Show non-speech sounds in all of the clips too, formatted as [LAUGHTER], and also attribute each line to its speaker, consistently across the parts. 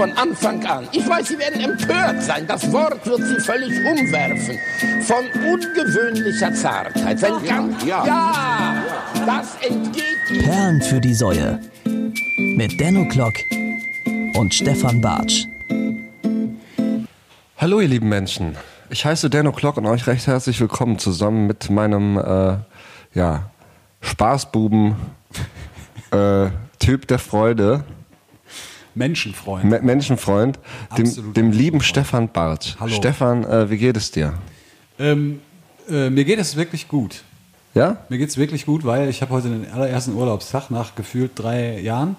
Speaker 1: von Anfang an. Ich weiß, Sie werden empört sein. Das Wort wird Sie völlig umwerfen. Von ungewöhnlicher Zartheit. Wenn ganz, ja, ja, das entgeht Ihnen.
Speaker 2: Perlen für die Säue. Mit Denno Klock und Stefan Bartsch.
Speaker 3: Hallo ihr lieben Menschen, ich heiße Denno Klock und euch recht herzlich willkommen zusammen mit meinem äh, ja, Spaßbuben äh, Typ der Freude,
Speaker 4: Menschenfreund.
Speaker 3: Me Menschenfreund, dem, dem lieben. Stefan Bartsch.
Speaker 4: Hallo.
Speaker 3: Stefan, äh, wie geht es dir?
Speaker 4: Ähm, äh, mir geht es wirklich gut.
Speaker 3: Ja?
Speaker 4: Mir geht es wirklich gut, weil ich habe heute den allerersten Urlaubstag nach gefühlt drei Jahren.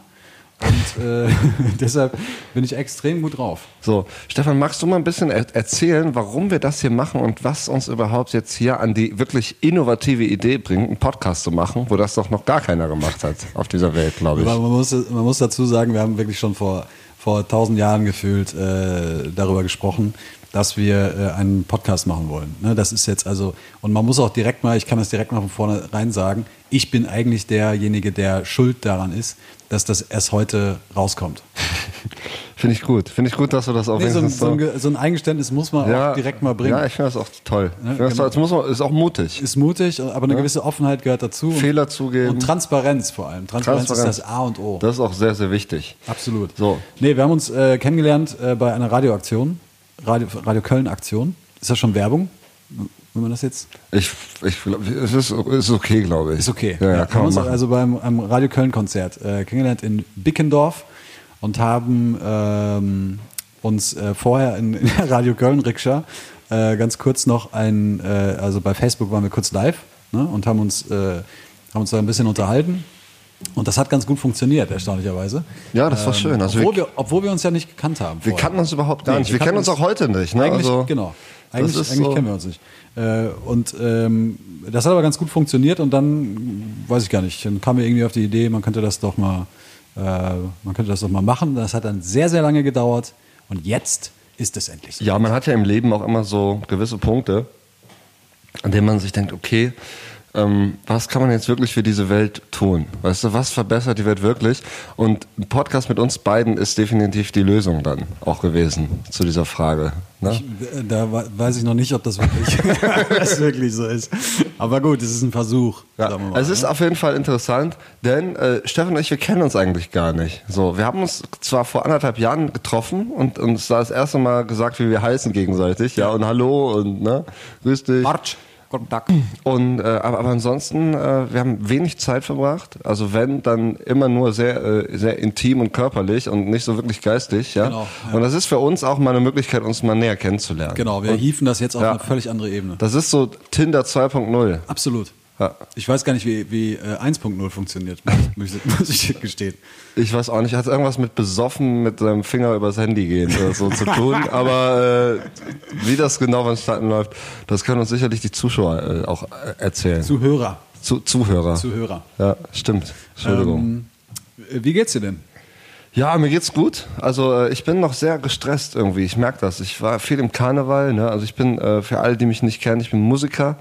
Speaker 4: Und äh, [LAUGHS] deshalb bin ich extrem gut drauf.
Speaker 3: So, Stefan, magst du mal ein bisschen er erzählen, warum wir das hier machen und was uns überhaupt jetzt hier an die wirklich innovative Idee bringt, einen Podcast zu machen, wo das doch noch gar keiner gemacht hat auf dieser Welt, glaube ich.
Speaker 4: Man muss, man muss dazu sagen, wir haben wirklich schon vor, vor tausend Jahren gefühlt äh, darüber gesprochen, dass wir äh, einen Podcast machen wollen. Ne, das ist jetzt also, und man muss auch direkt mal, ich kann das direkt mal von vornherein sagen, ich bin eigentlich derjenige, der schuld daran ist, dass das erst heute rauskommt. [LAUGHS]
Speaker 3: Finde ich gut. Finde ich gut, dass du das auch
Speaker 4: Nee, so, ein, so, ein, so ein Eingeständnis muss man auch direkt mal bringen.
Speaker 3: Ja, ich finde das auch toll.
Speaker 4: Ja,
Speaker 3: das,
Speaker 4: genau.
Speaker 3: das muss man, ist auch mutig.
Speaker 4: ist mutig, aber eine gewisse Offenheit gehört dazu.
Speaker 3: Fehler zugeben.
Speaker 4: Und Transparenz vor allem. Transparenz,
Speaker 3: Transparenz.
Speaker 4: ist das A und O.
Speaker 3: Das ist auch sehr, sehr wichtig.
Speaker 4: Absolut.
Speaker 3: So.
Speaker 4: Nee, wir haben uns äh, kennengelernt äh, bei einer Radioaktion. Radio, Radio Köln-Aktion. Ist das schon Werbung? Wenn man das jetzt.
Speaker 3: Ich, ich glaub, es ist, ist okay, glaube ich.
Speaker 4: Ist okay.
Speaker 3: Ja, ja,
Speaker 4: wir
Speaker 3: kann
Speaker 4: haben
Speaker 3: man
Speaker 4: uns also beim einem Radio Köln-Konzert äh, kennengelernt in Bickendorf und haben ähm, uns äh, vorher in, in der Radio Köln-Rikscha äh, ganz kurz noch ein, äh, also bei Facebook waren wir kurz live ne, und haben uns, äh, haben uns da ein bisschen unterhalten. Und das hat ganz gut funktioniert, erstaunlicherweise.
Speaker 3: Ja, das war schön. Also
Speaker 4: obwohl,
Speaker 3: wir-
Speaker 4: wir, obwohl wir uns ja nicht gekannt haben.
Speaker 3: Wir
Speaker 4: vorher.
Speaker 3: kannten uns überhaupt gar
Speaker 4: Nee,
Speaker 3: nicht.
Speaker 4: wir
Speaker 3: Wir kennen uns auch heute nicht. Ne?
Speaker 4: Eigentlich,
Speaker 3: also,
Speaker 4: genau. Eigentlich, eigentlich
Speaker 3: so-
Speaker 4: kennen wir uns nicht. Äh, und ähm, das hat aber ganz gut funktioniert und dann, weiß ich gar nicht, dann kam mir irgendwie auf die Idee, man könnte das doch mal, äh, man könnte das doch mal machen. Das hat dann sehr, sehr lange gedauert und jetzt ist es endlich so.
Speaker 3: Ja, man hat ja im Leben auch immer so gewisse Punkte, an denen man sich denkt, okay, ähm, was kann man jetzt wirklich für diese Welt tun? Weißt du, was verbessert die Welt wirklich? Und ein Podcast mit uns beiden ist definitiv die Lösung dann auch gewesen zu dieser Frage. Ne?
Speaker 4: Ich, äh, da we- weiß ich noch nicht, ob das wirklich, [LAUGHS] das wirklich so ist. Aber gut, es ist ein Versuch.
Speaker 3: Ja,
Speaker 4: mal,
Speaker 3: es ist
Speaker 4: ne?
Speaker 3: auf jeden Fall interessant, denn äh, Stefan und ich, wir kennen uns eigentlich gar nicht. So, wir haben uns zwar vor anderthalb Jahren getroffen und uns da das erste Mal gesagt, wie wir heißen gegenseitig, ja, und hallo und ne, grüß dich.
Speaker 4: Arch, guten Tag.
Speaker 3: Und äh, aber, aber ansonsten, äh, wir haben wenig Zeit verbracht. Also wenn, dann immer nur sehr, äh, sehr intim und körperlich und nicht so wirklich geistig, ja.
Speaker 4: Genau, ja.
Speaker 3: Und das ist für uns auch mal eine Möglichkeit, uns mal näher kennenzulernen.
Speaker 4: Genau, wir hieven das jetzt auf
Speaker 3: Ja.
Speaker 4: eine völlig andere Ebene.
Speaker 3: Das ist so Tinder 2.0.
Speaker 4: Absolut.
Speaker 3: Ja.
Speaker 4: Ich weiß gar nicht, wie, wie äh, 1.0 funktioniert, muss ich, muss ich gestehen.
Speaker 3: Ich weiß auch nicht, hat irgendwas mit besoffen mit seinem Finger übers Handy gehen oder so zu tun. [LAUGHS] Aber äh, wie das genau vonstatten läuft, das können uns sicherlich die Zuschauer äh, auch äh, erzählen.
Speaker 4: Zuhörer.
Speaker 3: Zu, Zuhörer.
Speaker 4: Zuhörer.
Speaker 3: Ja, stimmt. Entschuldigung.
Speaker 4: Ähm, äh, wie geht's dir denn?
Speaker 3: Ja, mir geht's gut. Also äh, ich bin noch sehr gestresst irgendwie. Ich merke das. Ich war viel im Karneval. Ne? Also ich bin, äh, für alle, die mich nicht kennen, ich bin Musiker.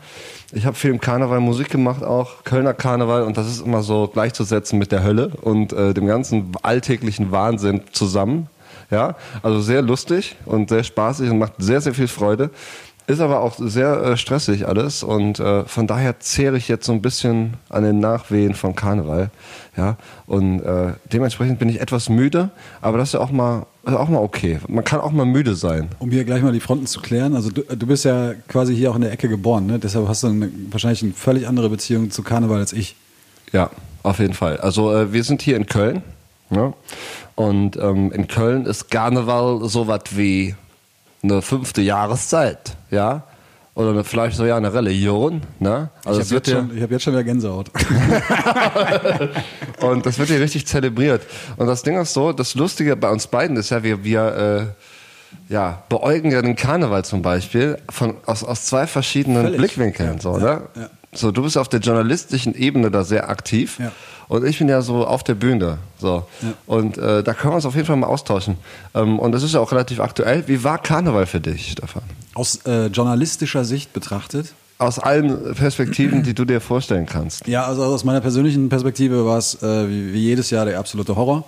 Speaker 3: Ich habe viel im Karneval Musik gemacht auch, Kölner Karneval. Und das ist immer so gleichzusetzen mit der Hölle und äh, dem ganzen alltäglichen Wahnsinn zusammen. Ja, also sehr lustig und sehr spaßig und macht sehr, sehr viel Freude. Ist aber auch sehr äh, stressig alles und äh, von daher zehre ich jetzt so ein bisschen an den Nachwehen von Karneval. Ja, und äh, dementsprechend bin ich etwas müde, aber das ist ja auch mal, ist auch mal okay. Man kann auch mal müde sein.
Speaker 4: Um hier gleich mal die Fronten zu klären, also du, du bist ja quasi hier auch in der Ecke geboren, ne? deshalb hast du eine, wahrscheinlich eine völlig andere Beziehung zu Karneval als ich.
Speaker 3: Ja, auf jeden Fall. Also äh, wir sind hier in Köln. Ne? Und ähm, in Köln ist Karneval so was wie eine fünfte Jahreszeit. Ja. Oder vielleicht sogar eine Religion. Ne? Also
Speaker 4: ich habe jetzt,
Speaker 3: hier-
Speaker 4: schon- ich hab jetzt schon wieder Gänsehaut. [LAUGHS]
Speaker 3: Und das wird hier richtig zelebriert. Und das Ding ist so, das Lustige bei uns beiden ist ja, wir, wir äh, ja, beäugen ja den Karneval zum Beispiel von, aus, aus zwei verschiedenen
Speaker 4: Völlig.
Speaker 3: Blickwinkeln.
Speaker 4: Ja,
Speaker 3: so,
Speaker 4: ja,
Speaker 3: ne?
Speaker 4: ja.
Speaker 3: so, du bist auf der journalistischen Ebene da sehr aktiv.
Speaker 4: Ja.
Speaker 3: Und ich bin ja so auf der Bühne. So.
Speaker 4: Ja.
Speaker 3: Und äh, da können wir uns auf jeden Fall mal austauschen. Ähm, und das ist ja auch relativ aktuell. Wie war Karneval für dich, Stefan?
Speaker 4: Aus äh, journalistischer Sicht betrachtet.
Speaker 3: Aus allen Perspektiven, die du dir vorstellen kannst.
Speaker 4: Ja, also aus meiner persönlichen Perspektive war es äh, wie, wie jedes Jahr der absolute Horror.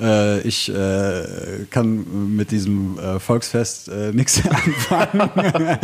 Speaker 4: Äh, ich äh, kann mit diesem äh, Volksfest äh, nichts [LAUGHS] anfangen. [LAUGHS]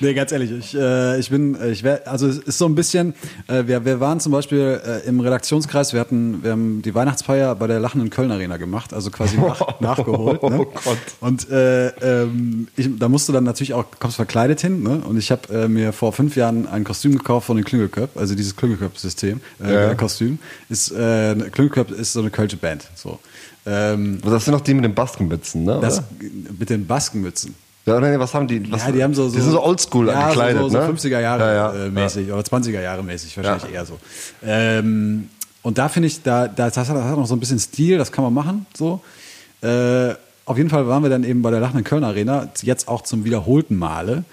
Speaker 4: nee, ganz ehrlich, ich, äh, ich bin, ich wär, also es ist so ein bisschen, äh, wir, wir waren zum Beispiel äh, im Redaktionskreis, wir hatten, wir haben die Weihnachtsfeier bei der lachenden Köln Arena gemacht, also quasi nach, [LAUGHS] nachgeholt. Ne?
Speaker 3: Oh Gott.
Speaker 4: Und äh, ähm, ich, da musst du dann natürlich auch, kommst verkleidet hin, ne? Und ich habe äh, mir vor fünf Jahren ein Kostüm gekauft von den Klüngelköp, also dieses Klüngelköp-System, äh,
Speaker 3: Ja.
Speaker 4: Kostüm. Ist, äh, Klüngelköp ist so eine kölsche Band. So. Ähm,
Speaker 3: Das sind doch die mit den Baskenmützen, ne?
Speaker 4: das mit den Baskenmützen.
Speaker 3: Ja, oder was haben die? Was,
Speaker 4: ja, die haben so, so
Speaker 3: die sind so oldschool
Speaker 4: ja,
Speaker 3: gekleidet,
Speaker 4: so, so,
Speaker 3: ne?
Speaker 4: so 50er Jahre
Speaker 3: ja, ja.
Speaker 4: äh, mäßig oder 20er Jahre mäßig, wahrscheinlich eher so. Ähm, und da finde ich, da, da, das, hat, noch so ein bisschen Stil, das kann man machen. So. Äh, auf jeden Fall waren wir dann eben bei der Lachenden Köln Arena, jetzt auch zum wiederholten Male.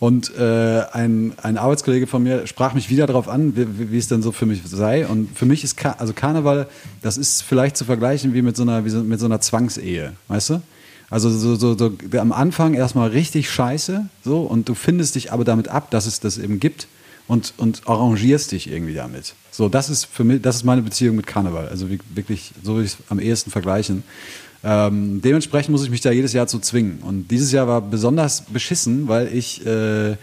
Speaker 4: Und äh, ein, ein Arbeitskollege von mir sprach mich wieder darauf an, wie, wie- es denn so für mich sei. Und für mich ist Ka also Karneval, das ist vielleicht zu vergleichen wie mit so einer, wie so, mit so einer Zwangsehe, weißt du? Also so, so, so am Anfang erstmal richtig scheiße, so, und du findest dich aber damit ab, dass es das eben gibt und, und arrangierst dich irgendwie damit. So, das ist für mich, das ist meine Beziehung mit Karneval. Also wie- wirklich, so würde ich es am ehesten vergleichen. Ähm, dementsprechend muss ich mich da jedes Jahr zu zwingen. Und dieses Jahr war besonders beschissen, weil ich äh, äh,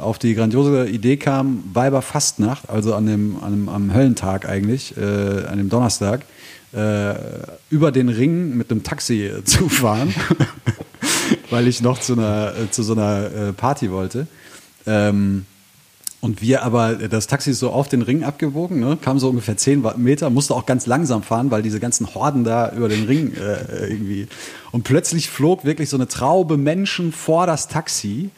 Speaker 4: auf die grandiose Idee kam, Weiberfastnacht, also an dem, an dem am Höllentag eigentlich, äh, an dem Donnerstag, äh, über den Ring mit einem Taxi äh, [LAUGHS] zu fahren, weil ich noch zu, einer, äh, zu so einer äh, Party wollte. Ähm, und wir aber, das Taxi ist so auf den Ring abgewogen, ne? kam so ungefähr 10 Meter, musste auch ganz langsam fahren, weil diese ganzen Horden da über den Ring äh, irgendwie. Und plötzlich flog wirklich so eine Traube Menschen vor das Taxi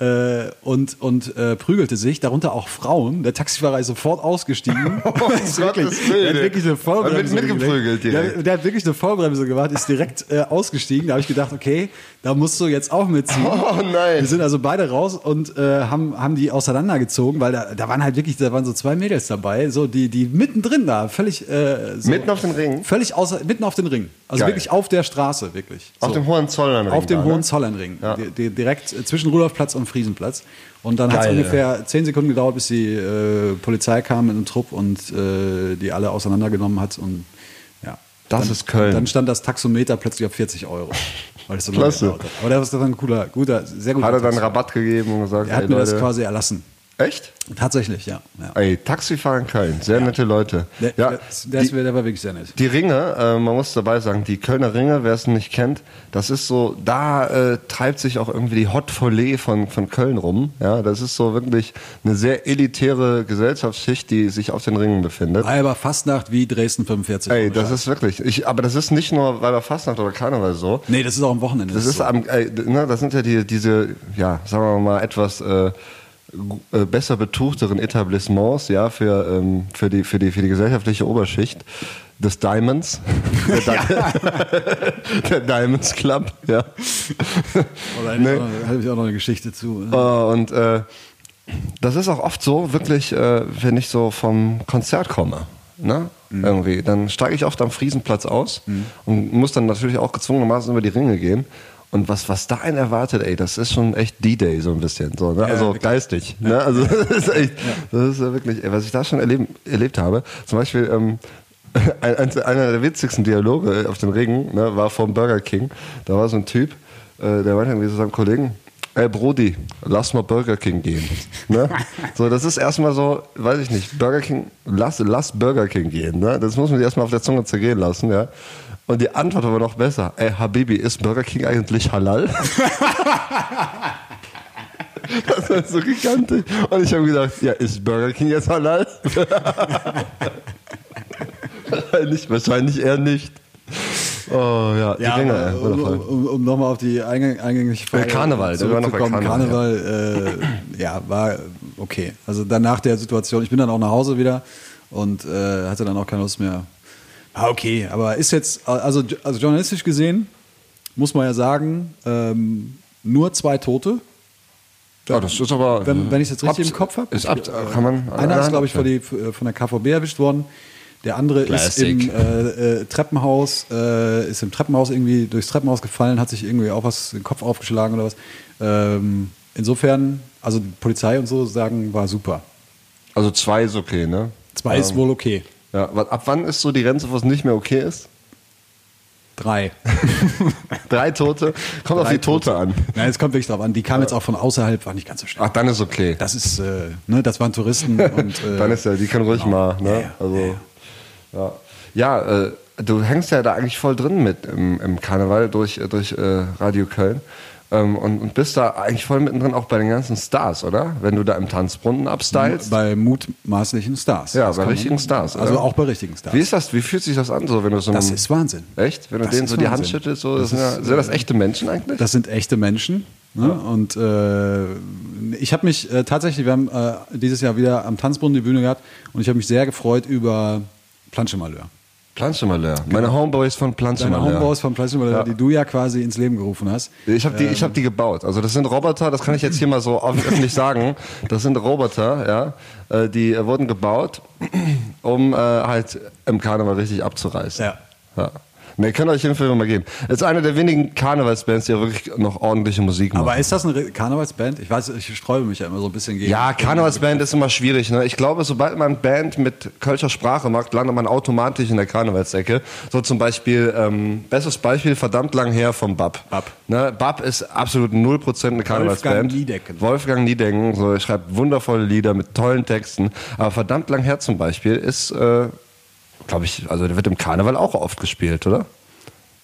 Speaker 4: äh, und, und äh, prügelte sich, darunter auch Frauen. Der Taxifahrer ist sofort ausgestiegen. [LAUGHS] [LAUGHS] ist wirklich, der hat wirklich eine Vollbremse
Speaker 3: direkt.
Speaker 4: Der, der hat wirklich eine Vollbremse gemacht, ist direkt äh, ausgestiegen. Da habe ich gedacht, okay, da musst du jetzt auch mitziehen. [LAUGHS]
Speaker 3: Oh nein.
Speaker 4: Wir sind also beide raus und äh, haben, haben die auseinandergezogen, weil da, da waren halt wirklich, da waren so zwei Mädels dabei, so die, die mittendrin da, völlig äh, so,
Speaker 3: Mitten auf den Ring?
Speaker 4: Völlig außer, mitten auf den Ring. Also
Speaker 3: Geil.
Speaker 4: wirklich auf der Straße, wirklich.
Speaker 3: Auf
Speaker 4: So.
Speaker 3: dem Hohenzollernring.
Speaker 4: Auf dem
Speaker 3: da, ne?
Speaker 4: Hohenzollernring.
Speaker 3: Ja.
Speaker 4: Di- di- direkt äh, zwischen Rudolfplatz und Friesenplatz. Und dann hat es ungefähr zehn Sekunden gedauert, bis die äh, Polizei kam mit einem Trupp und äh, die alle auseinandergenommen hat. Und ja.
Speaker 3: Das
Speaker 4: dann,
Speaker 3: ist Köln.
Speaker 4: Dann stand das Taxometer plötzlich auf 40 Euro.
Speaker 3: Klasse.
Speaker 4: Aber der war ein cooler, guter, sehr guter
Speaker 3: Hat er dann. Rabatt gegeben und gesagt,
Speaker 4: Er hat
Speaker 3: ey,
Speaker 4: mir das
Speaker 3: Leute.
Speaker 4: quasi erlassen.
Speaker 3: Echt?
Speaker 4: Tatsächlich, ja. ja.
Speaker 3: Ey, Taxifahrer in Köln, sehr nette Leute.
Speaker 4: Der,
Speaker 3: ja,
Speaker 4: ist-
Speaker 3: die,
Speaker 4: der war wirklich sehr nett.
Speaker 3: die Ringe, äh, man muss dabei sagen, die Kölner Ringe, wer es nicht kennt, das ist so, da äh, treibt sich auch irgendwie die Hot Folie von, von Köln rum. Ja, das ist so wirklich eine sehr elitäre Gesellschaftsschicht, die sich auf den Ringen befindet.
Speaker 4: War aber Fastnacht wie Dresden 45.
Speaker 3: Ey, das ist wirklich, ich, aber das ist nicht nur bei der Fastnacht oder Karneval so.
Speaker 4: Nee, das ist auch am Wochenende.
Speaker 3: Das ist
Speaker 4: so.
Speaker 3: am, äh, ne, das sind ja die, diese, ja, sagen wir mal, etwas äh, besser betuchteren Etablissements, ja, für, ähm, für, die, für, die, für die gesellschaftliche Oberschicht des Diamonds. [LAUGHS] Der, Di [LAUGHS] der Diamonds Club, ja.
Speaker 4: Oder
Speaker 3: Nee.
Speaker 4: Da habe ich auch noch eine Geschichte zu.
Speaker 3: Äh, und äh, das ist auch oft so, wirklich, äh, wenn ich so vom Konzert komme, ne? Irgendwie, dann steige ich oft am Friesenplatz aus und muss dann natürlich auch gezwungenermaßen über die Ringe gehen. Und was, was da einen erwartet, ey, das ist schon echt D-Day so ein bisschen. So, ne? also
Speaker 4: wirklich.
Speaker 3: geistig. Ne? Also [LAUGHS] das ist echt, das ist ja wirklich, ey, was ich da schon erleben, erlebt habe. Zum Beispiel, ähm, [LAUGHS] ein, ein, einer der witzigsten Dialoge auf den Ringen ne, war vom Burger King. Da war so ein Typ, äh, der meinte irgendwie zu seinem Kollegen, ey Brody, lass mal Burger King gehen. Ne? [LAUGHS] So, das ist erstmal so, weiß ich nicht, Burger King, lass, lass Burger King gehen. Ne? Das muss man sich erstmal auf der Zunge zergehen lassen. Ja? Und die Antwort war noch besser. Ey, Habibi, ist Burger King eigentlich halal? [LAUGHS] Das war so gigantisch. Und ich habe gedacht, ja, ist Burger King jetzt halal? wahrscheinlich, wahrscheinlich eher nicht. Oh ja, die
Speaker 4: Ja, um,
Speaker 3: wundervoll.
Speaker 4: um, um nochmal auf die eingang- eingängliche Frage
Speaker 3: Karneval,
Speaker 4: zurückzukommen.
Speaker 3: Karneval,
Speaker 4: Karneval, äh, ja, war okay. Also dann nach der Situation, ich bin dann auch nach Hause wieder und äh, hatte dann auch keine Lust mehr. Ah, okay, aber ist jetzt, also, also journalistisch gesehen, muss man ja sagen, ähm, nur zwei Tote.
Speaker 3: Ja, das ist aber.
Speaker 4: Wenn, wenn ich es jetzt richtig
Speaker 3: Ab-
Speaker 4: im Kopf habe.
Speaker 3: Ist ab, kann man.
Speaker 4: Einer ist, glaube ich, von, die, von der KVB erwischt worden. Der andere
Speaker 3: Classic.
Speaker 4: ist im äh, äh, Treppenhaus, äh, ist im Treppenhaus irgendwie durchs Treppenhaus gefallen, hat sich irgendwie auch was den Kopf aufgeschlagen oder was. Ähm, insofern, also die Polizei und so sagen, war super.
Speaker 3: Also zwei ist okay, ne?
Speaker 4: Zwei ist wohl okay.
Speaker 3: Ja, ab wann ist so die Grenze, wo es nicht mehr okay ist?
Speaker 4: Drei. [LAUGHS]
Speaker 3: Drei Tote? Kommt auf
Speaker 4: Drei
Speaker 3: die Tote an.
Speaker 4: Nein, es kommt wirklich drauf an. Die kam jetzt auch von außerhalb, war nicht ganz so schlimm.
Speaker 3: Ach, dann ist okay.
Speaker 4: Das ist, äh, ne, das waren Touristen und [LAUGHS] äh,
Speaker 3: Dann ist ja, die können ruhig mal, ne?
Speaker 4: Ja, ja,
Speaker 3: also,
Speaker 4: ja,
Speaker 3: ja. Ja, äh, du hängst ja da eigentlich voll drin mit im, im Karneval durch, durch äh, Radio Köln. Ähm, und, und bist da eigentlich voll mittendrin auch bei den ganzen Stars, oder? Wenn du da im Tanzbrunnen abstylst.
Speaker 4: bei mutmaßlichen Stars.
Speaker 3: Ja,
Speaker 4: Das
Speaker 3: bei richtigen Stars.
Speaker 4: Also
Speaker 3: oder?
Speaker 4: auch bei richtigen Stars.
Speaker 3: Wie ist das? Wie fühlt sich das an, so wenn du so
Speaker 4: Das ist Wahnsinn.
Speaker 3: Echt? Wenn du
Speaker 4: Das
Speaker 3: denen
Speaker 4: ist
Speaker 3: so die Hand schüttelst, so,
Speaker 4: Das
Speaker 3: sind, ja,
Speaker 4: ist,
Speaker 3: sind das echte Menschen eigentlich?
Speaker 4: Das sind echte Menschen. Ne? Und äh, ich habe mich äh, tatsächlich, wir haben äh, dieses Jahr wieder am Tanzbrunnen die Bühne gehabt und ich habe mich sehr gefreut über Planschemalheur.
Speaker 3: Meine Homeboys von
Speaker 4: Deine
Speaker 3: Planschemalheur.
Speaker 4: Homeboys von Planschemalheur,
Speaker 3: Ja.
Speaker 4: die du ja quasi ins Leben gerufen hast.
Speaker 3: Ich habe die, ich hab die gebaut. Also das sind Roboter, das kann ich jetzt hier mal so öffentlich sagen. Das sind Roboter, ja. Äh, Die äh, wurden gebaut, um äh, halt im Karneval richtig abzureißen.
Speaker 4: Ja.
Speaker 3: ja. Ne, ihr euch jedenfalls mal geben. Das ist eine der wenigen Karnevalsbands, die ja wirklich noch ordentliche Musik machen.
Speaker 4: Aber ist das eine Karnevalsband? Ich weiß, ich sträube mich ja immer so ein bisschen gegen.
Speaker 3: Ja, Karnevalsband ist immer schwierig. Ne? Ich glaube, sobald man Band mit Kölscher Sprache macht, landet man automatisch in der Karnevalsecke. So zum Beispiel, ähm, bestes Beispiel, verdammt lang her vom Bab.
Speaker 4: Bab.
Speaker 3: Ne? Bab ist absolut 0% eine Karnevalsband.
Speaker 4: Wolfgang Niedecken.
Speaker 3: Wolfgang Niedecken, so, er schreibt wundervolle Lieder mit tollen Texten. Aber verdammt lang her zum Beispiel ist, äh, glaube ich, also der wird im Karneval auch oft gespielt, oder?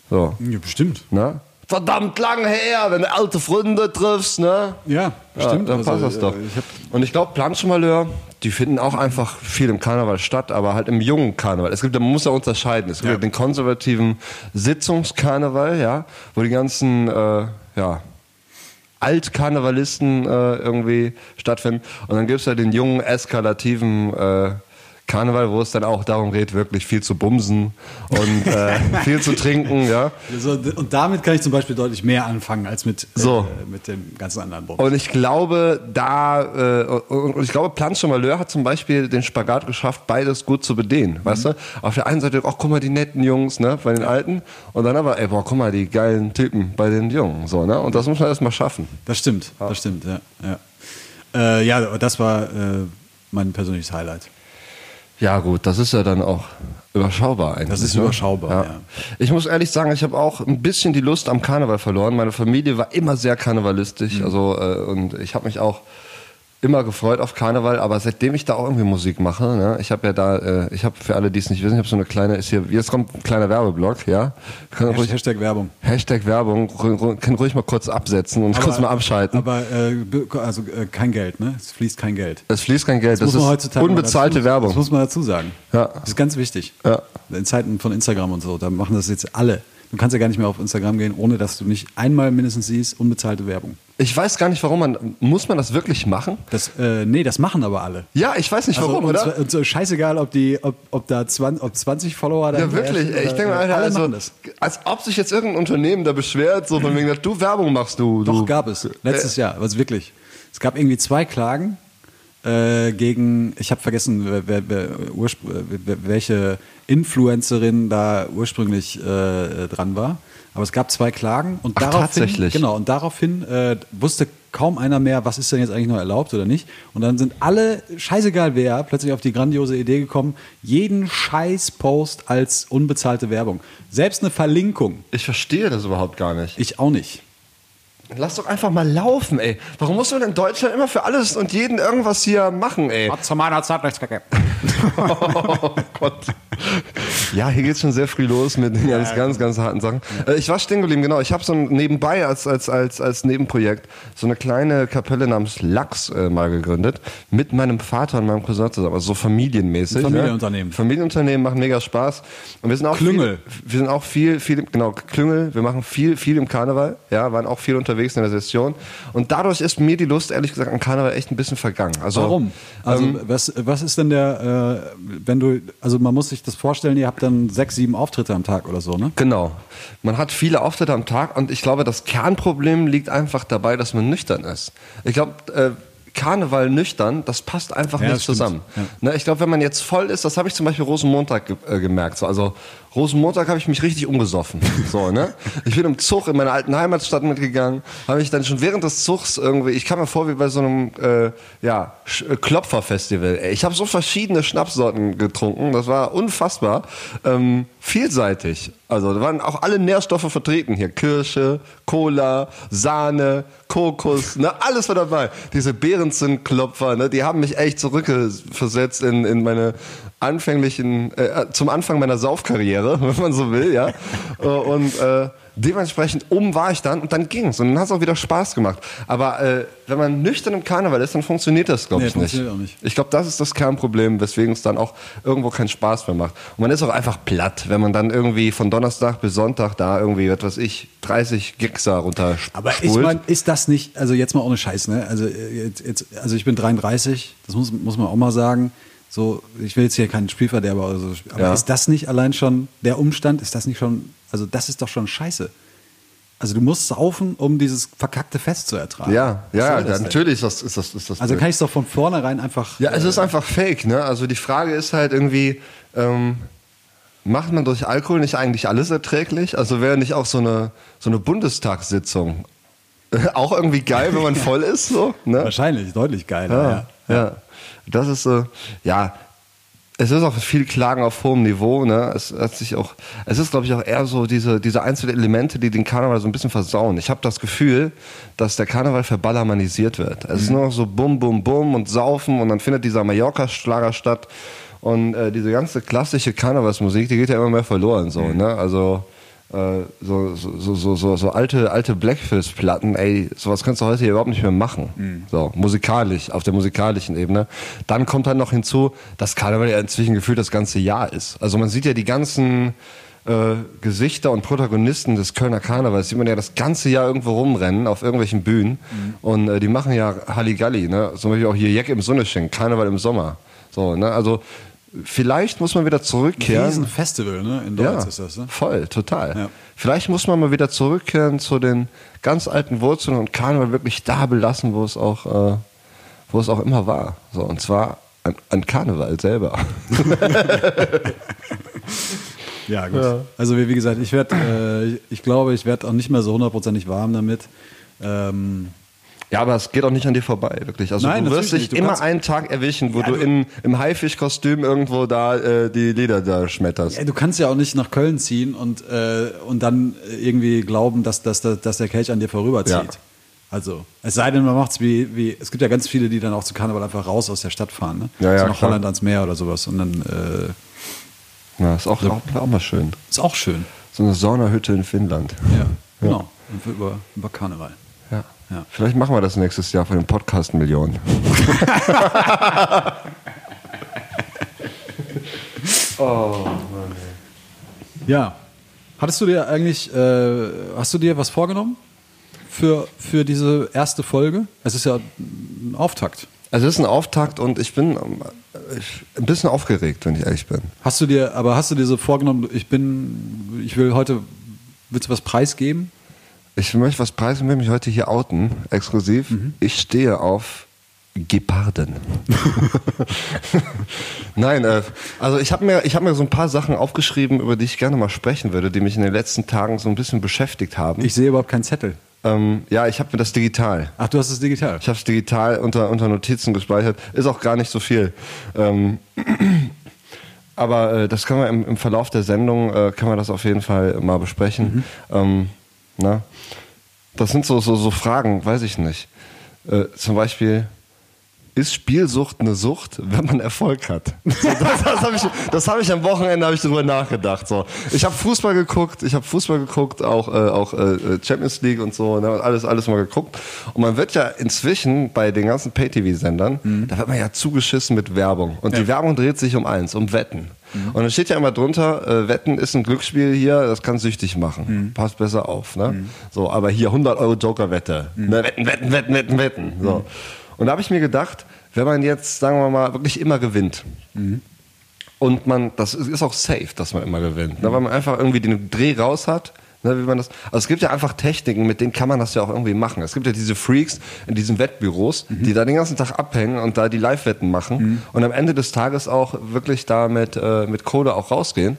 Speaker 3: So.
Speaker 4: Ja, bestimmt.
Speaker 3: Ne? Verdammt lang her, wenn du alte Freunde triffst, ne?
Speaker 4: Ja, bestimmt.
Speaker 3: Ja, dann
Speaker 4: Also,
Speaker 3: passt das doch.
Speaker 4: äh, ich
Speaker 3: und ich glaube, Planschmalheur, die finden auch einfach viel im Karneval statt, aber halt im jungen Karneval. Es gibt, man muss ja unterscheiden. Es gibt
Speaker 4: ja.
Speaker 3: den konservativen Sitzungskarneval, ja, wo die ganzen, äh, ja, Altkarnevalisten äh, irgendwie stattfinden. Und dann gibt es ja den jungen, eskalativen äh, Karneval, wo es dann auch darum geht, wirklich viel zu bumsen und äh, [LAUGHS] viel zu trinken, ja.
Speaker 4: So, und damit kann ich zum Beispiel deutlich mehr anfangen als mit,
Speaker 3: So.
Speaker 4: äh, mit dem ganzen anderen Bums.
Speaker 3: Und ich glaube, da, äh, und, und ich glaube, Planche Malheur hat zum Beispiel den Spagat geschafft, beides gut zu bedienen. Weißt du? Auf der einen Seite, ach, guck mal, die netten Jungs, ne, bei den Alten. Und dann aber, ey, boah, guck mal, die geilen Typen bei den Jungen, so, ne? Und das muss man erstmal schaffen.
Speaker 4: Das stimmt, das stimmt, ja. Ja, äh, ja das war äh, mein persönliches Highlight.
Speaker 3: Ja, gut, das ist ja dann auch überschaubar eigentlich.
Speaker 4: Das ist
Speaker 3: ne?
Speaker 4: überschaubar, ja.
Speaker 3: Ich muss ehrlich sagen, ich habe auch ein bisschen die Lust am Karneval verloren. Meine Familie war immer sehr karnevalistisch,
Speaker 4: Mhm.
Speaker 3: also äh, und ich habe mich auch immer gefreut auf Karneval, aber seitdem ich da auch irgendwie Musik mache, ne, ich habe ja da, äh, ich habe für alle, die es nicht wissen, ich habe so eine kleine, ist hier, jetzt kommt ein kleiner Werbeblock, ja. Können ruhig,
Speaker 4: Hashtag Werbung.
Speaker 3: Hashtag Werbung, ru- ru- können ruhig mal kurz absetzen und kurz mal abschalten.
Speaker 4: Aber äh, also äh, kein Geld, ne? Es fließt kein Geld.
Speaker 3: es fließt kein Geld, das,
Speaker 4: muss man
Speaker 3: ist unbezahlte
Speaker 4: dazu,
Speaker 3: Werbung.
Speaker 4: Das muss man dazu sagen.
Speaker 3: Ja.
Speaker 4: Das ist ganz wichtig.
Speaker 3: Ja.
Speaker 4: In Zeiten von Instagram und so, da machen das jetzt alle. Du kannst ja gar nicht mehr auf Instagram gehen, ohne dass du nicht einmal mindestens siehst, unbezahlte Werbung.
Speaker 3: Ich weiß gar nicht, warum man, muss man das wirklich machen?
Speaker 4: Das, äh, nee, das machen aber alle.
Speaker 3: Ja, ich weiß nicht
Speaker 4: Also,
Speaker 3: warum,
Speaker 4: und,
Speaker 3: oder?
Speaker 4: zwar- und so scheißegal, ob, die, ob, ob da 20, ob 20 Follower da
Speaker 3: Ja, wirklich.
Speaker 4: herrschen
Speaker 3: Ich
Speaker 4: oder-
Speaker 3: denke mal, Alter,
Speaker 4: alle
Speaker 3: also,
Speaker 4: machen das.
Speaker 3: als ob sich jetzt irgendein Unternehmen da beschwert, so von wegen, du Werbung machst, du. du.
Speaker 4: Doch, gab es. Letztes Jahr, was wirklich. Es gab irgendwie zwei Klagen äh, gegen, ich habe vergessen, wer, wer, wer, welche Influencerin da ursprünglich äh, dran war. Aber es gab zwei Klagen und
Speaker 3: Ach,
Speaker 4: daraufhin,
Speaker 3: tatsächlich?
Speaker 4: genau, und daraufhin äh, wusste kaum einer mehr, was ist denn jetzt eigentlich noch erlaubt oder nicht. Und dann sind alle, scheißegal wer, plötzlich auf die grandiose Idee gekommen, jeden Scheiß-Post als unbezahlte Werbung. Selbst eine Verlinkung.
Speaker 3: Ich verstehe das überhaupt gar nicht.
Speaker 4: Ich auch nicht.
Speaker 3: Lass doch einfach mal laufen, ey. Warum muss man in Deutschland immer für alles und jeden irgendwas hier machen, ey?
Speaker 4: Zu meiner Zeit nichts gegeben. [LAUGHS]
Speaker 3: Oh Gott. Ja, hier geht's schon sehr früh los mit den ganz, ganz, ganz harten Sachen. Äh, Ich war stehen geblieben, genau. Ich habe so ein nebenbei als, als, als, als Nebenprojekt so eine kleine Kapelle namens Lachs äh, mal gegründet. Mit meinem Vater und meinem Cousin zusammen. Also so familienmäßig.
Speaker 4: Ein Familienunternehmen.
Speaker 3: Ne? Familienunternehmen machen mega Spaß. Und wir sind auch
Speaker 4: Klüngel.
Speaker 3: Viel, wir sind auch viel, viel, genau, Klüngel. Wir machen viel, viel im Karneval. Ja, waren auch viel unterwegs in der Session. Und dadurch ist mir die Lust, ehrlich gesagt, an Karneval echt ein bisschen vergangen. Also,
Speaker 4: Warum? Also
Speaker 3: ähm,
Speaker 4: was, was ist denn der, äh, wenn du, also man muss sich das vorstellen, ihr habt dann sechs, sieben Auftritte am Tag oder so, ne?
Speaker 3: Genau. Man hat viele Auftritte am Tag und ich glaube, das Kernproblem liegt einfach dabei, dass man nüchtern ist. Ich glaube, äh, Karneval nüchtern, das passt einfach
Speaker 4: Ja,
Speaker 3: nicht zusammen.
Speaker 4: Ja.
Speaker 3: Ne, ich glaube, wenn man jetzt voll ist, das habe ich zum Beispiel Rosenmontag ge äh, gemerkt. So, also Rosenmontag habe ich mich richtig umgesoffen. [LAUGHS] So, ne? Ich bin im Zug in meiner alten Heimatstadt mitgegangen, habe ich dann schon während des Zugs irgendwie, ich kam mir vor wie bei so einem äh, ja, äh, Klopferfestival. Ich habe so verschiedene Schnapssorten getrunken, das war unfassbar. Ähm, vielseitig. Also da waren auch alle Nährstoffe vertreten hier. Kirsche, Cola, Sahne, Kokos, ne, alles war dabei. Diese Behrensen-Klopfer, ne, die haben mich echt zurückversetzt in, in meine anfänglichen, äh, zum Anfang meiner Saufkarriere, [LAUGHS] wenn man so will, ja. Äh, [LAUGHS] Und äh, dementsprechend um war ich dann und dann ging's und dann hat es auch wieder Spaß gemacht. Aber äh, wenn man nüchtern im Karneval ist, dann funktioniert das, glaube
Speaker 4: Nee,
Speaker 3: ich, nicht.
Speaker 4: nicht.
Speaker 3: Ich glaube, das ist das Kernproblem, weswegen es dann auch irgendwo keinen Spaß mehr macht. Und man ist auch einfach platt, wenn man dann irgendwie von Donnerstag bis Sonntag da irgendwie, was weiß ich, 30 Gixer runter
Speaker 4: Aber ich meine, ist das nicht, also jetzt mal ohne Scheiß, ne? Also, äh, jetzt, jetzt, also ich bin 33, das muss, muss man auch mal sagen. So, ich will jetzt hier keinen Spielverderber oder so, aber
Speaker 3: Ja.
Speaker 4: ist das nicht allein schon der Umstand, ist das nicht schon, also das ist doch schon scheiße. Also du musst saufen, um dieses verkackte Fest zu ertragen.
Speaker 3: ja, ja,
Speaker 4: das
Speaker 3: ja natürlich ist das, ist das, ist das
Speaker 4: Also
Speaker 3: blöd.
Speaker 4: kann ich es doch von vornherein einfach.
Speaker 3: Ja, es
Speaker 4: äh,
Speaker 3: ist einfach fake, ne? Also die Frage ist halt irgendwie, ähm, macht man durch Alkohol nicht eigentlich alles erträglich? Also wäre nicht auch so eine, so eine Bundestagssitzung auch irgendwie geil, wenn man [LAUGHS] voll ist, so, ne?
Speaker 4: Wahrscheinlich, deutlich geiler.
Speaker 3: Ja, ja. Das ist so, ja. Es ist auch viel Klagen auf hohem Niveau, ne? Es hat sich auch, es ist, glaube ich, auch eher so diese, diese einzelnen Elemente, die den Karneval so ein bisschen versauen. Ich habe das Gefühl, dass der Karneval verballermanisiert wird. Es ist nur noch so bum, bum, bum und saufen und dann findet dieser Mallorca-Schlager statt. Und äh, diese ganze klassische Karnevalsmusik, die geht ja immer mehr verloren, so, ne? Also, so, so, so, so, so, alte, alte Blackfist-Platten, ey, sowas kannst du heute hier überhaupt nicht mehr machen. So, musikalisch, auf der musikalischen Ebene. Dann kommt halt noch hinzu, dass Karneval ja inzwischen gefühlt das ganze Jahr ist. Also man sieht ja die ganzen äh, Gesichter und Protagonisten des Kölner Karnevals, sieht man ja das ganze Jahr irgendwo rumrennen, auf irgendwelchen Bühnen. Und äh, die machen ja Halligalli, ne? Zum Beispiel auch hier Jack im Sonneschenk, Karneval im Sommer. So, ne? Also, vielleicht muss man wieder zurückkehren.
Speaker 4: Riesen Festival, ne? In
Speaker 3: Ja,
Speaker 4: Deutsch ist das, ne?
Speaker 3: voll, total.
Speaker 4: Ja.
Speaker 3: Vielleicht muss man mal wieder zurückkehren zu den ganz alten Wurzeln und Karneval wirklich da belassen, wo es auch, äh, wo es auch immer war. So, und zwar an, an Karneval selber. [LAUGHS]
Speaker 4: Ja, gut. Also wie, wie gesagt, ich werde, äh, ich, ich glaube, ich werde auch nicht mehr so hundertprozentig warm damit. Ähm,
Speaker 3: Ja, aber es geht auch nicht an dir vorbei, wirklich. Also
Speaker 4: Nein,
Speaker 3: du wirst dich.
Speaker 4: Du
Speaker 3: immer einen Tag erwischen, wo
Speaker 4: Ja,
Speaker 3: du,
Speaker 4: du-
Speaker 3: in, im Haifischkostüm irgendwo da äh, die Lieder da schmetterst.
Speaker 4: ja, du kannst ja auch nicht nach Köln ziehen und, äh, und dann irgendwie glauben, dass, dass, dass, der Kelch an dir vorüberzieht.
Speaker 3: Ja.
Speaker 4: Also, es sei denn, man macht es wie, wie, es gibt ja ganz viele, die dann auch zu Karneval einfach raus aus der Stadt fahren, ne?
Speaker 3: Ja, ja,
Speaker 4: so nach
Speaker 3: klar.
Speaker 4: Holland ans Meer oder sowas. Und dann äh,
Speaker 3: Ja, ist auch, auch, auch mal schön.
Speaker 4: ist auch schön.
Speaker 3: So eine Saunahütte in Finnland.
Speaker 4: Ja, genau. Und für- über, über Karneval.
Speaker 3: Ja. Vielleicht machen wir das nächstes Jahr von den Podcast-Millionen. [LAUGHS]
Speaker 4: Ja. Hattest du dir eigentlich, äh, hast du dir was vorgenommen für, für diese erste Folge? Es ist ja ein Auftakt.
Speaker 3: Also es ist ein Auftakt und ich bin ich, ein bisschen aufgeregt, wenn ich ehrlich bin.
Speaker 4: Hast du dir, aber hast du dir so vorgenommen, ich bin, ich will heute, willst du was preisgeben?
Speaker 3: Ich möchte was preisen, will mich heute hier outen, exklusiv. Ich stehe auf Geparden. [LAUGHS] Nein, äh, also ich habe mir, ich hab mir so ein paar Sachen aufgeschrieben, über die ich gerne mal sprechen würde, die mich in den letzten Tagen so ein bisschen beschäftigt haben.
Speaker 4: Ich sehe überhaupt keinen Zettel.
Speaker 3: ähm, ja, ich habe mir das digital.
Speaker 4: Ach, du hast es digital.
Speaker 3: Ich habe es digital unter, unter Notizen gespeichert. Ist auch gar nicht so viel. Ähm, [CLEARS THROAT] aber äh, das können wir im, im Verlauf der Sendung, äh, können wir das auf jeden Fall mal besprechen. Ähm, na? Das sind so, so, so Fragen, weiß ich nicht. Äh, zum Beispiel, ist Spielsucht eine Sucht, wenn man Erfolg hat? [LAUGHS] So, das das habe ich, das hab ich am Wochenende hab ich drüber nachgedacht. So. Ich habe Fußball geguckt, ich habe Fußball geguckt, auch, äh, auch äh, Champions League und so, ne, alles, alles mal geguckt. Und man wird ja inzwischen bei den ganzen Pay-TV-Sendern, da wird man ja zugeschissen mit Werbung. Und die Werbung dreht sich um eins, um Wetten. Und dann steht ja immer drunter, äh, Wetten ist ein Glücksspiel hier, das kann süchtig machen. Passt besser auf. Ne? So, aber hier 100 Euro Joker-Wette. Ne? Wetten, wetten, wetten, wetten, wetten. So. Und da habe ich mir gedacht, wenn man jetzt, sagen wir mal, wirklich immer gewinnt, und man, das ist ist auch safe, dass man immer gewinnt, ne? weil man einfach irgendwie den Dreh raus hat, Ne, wie man das, also es gibt ja einfach Techniken, mit denen kann man das ja auch irgendwie machen. Es gibt ja diese Freaks in diesen Wettbüros,
Speaker 4: Mhm.
Speaker 3: die da den ganzen Tag abhängen und da die Live-Wetten machen und am Ende des Tages auch wirklich da mit, äh, mit Kohle auch rausgehen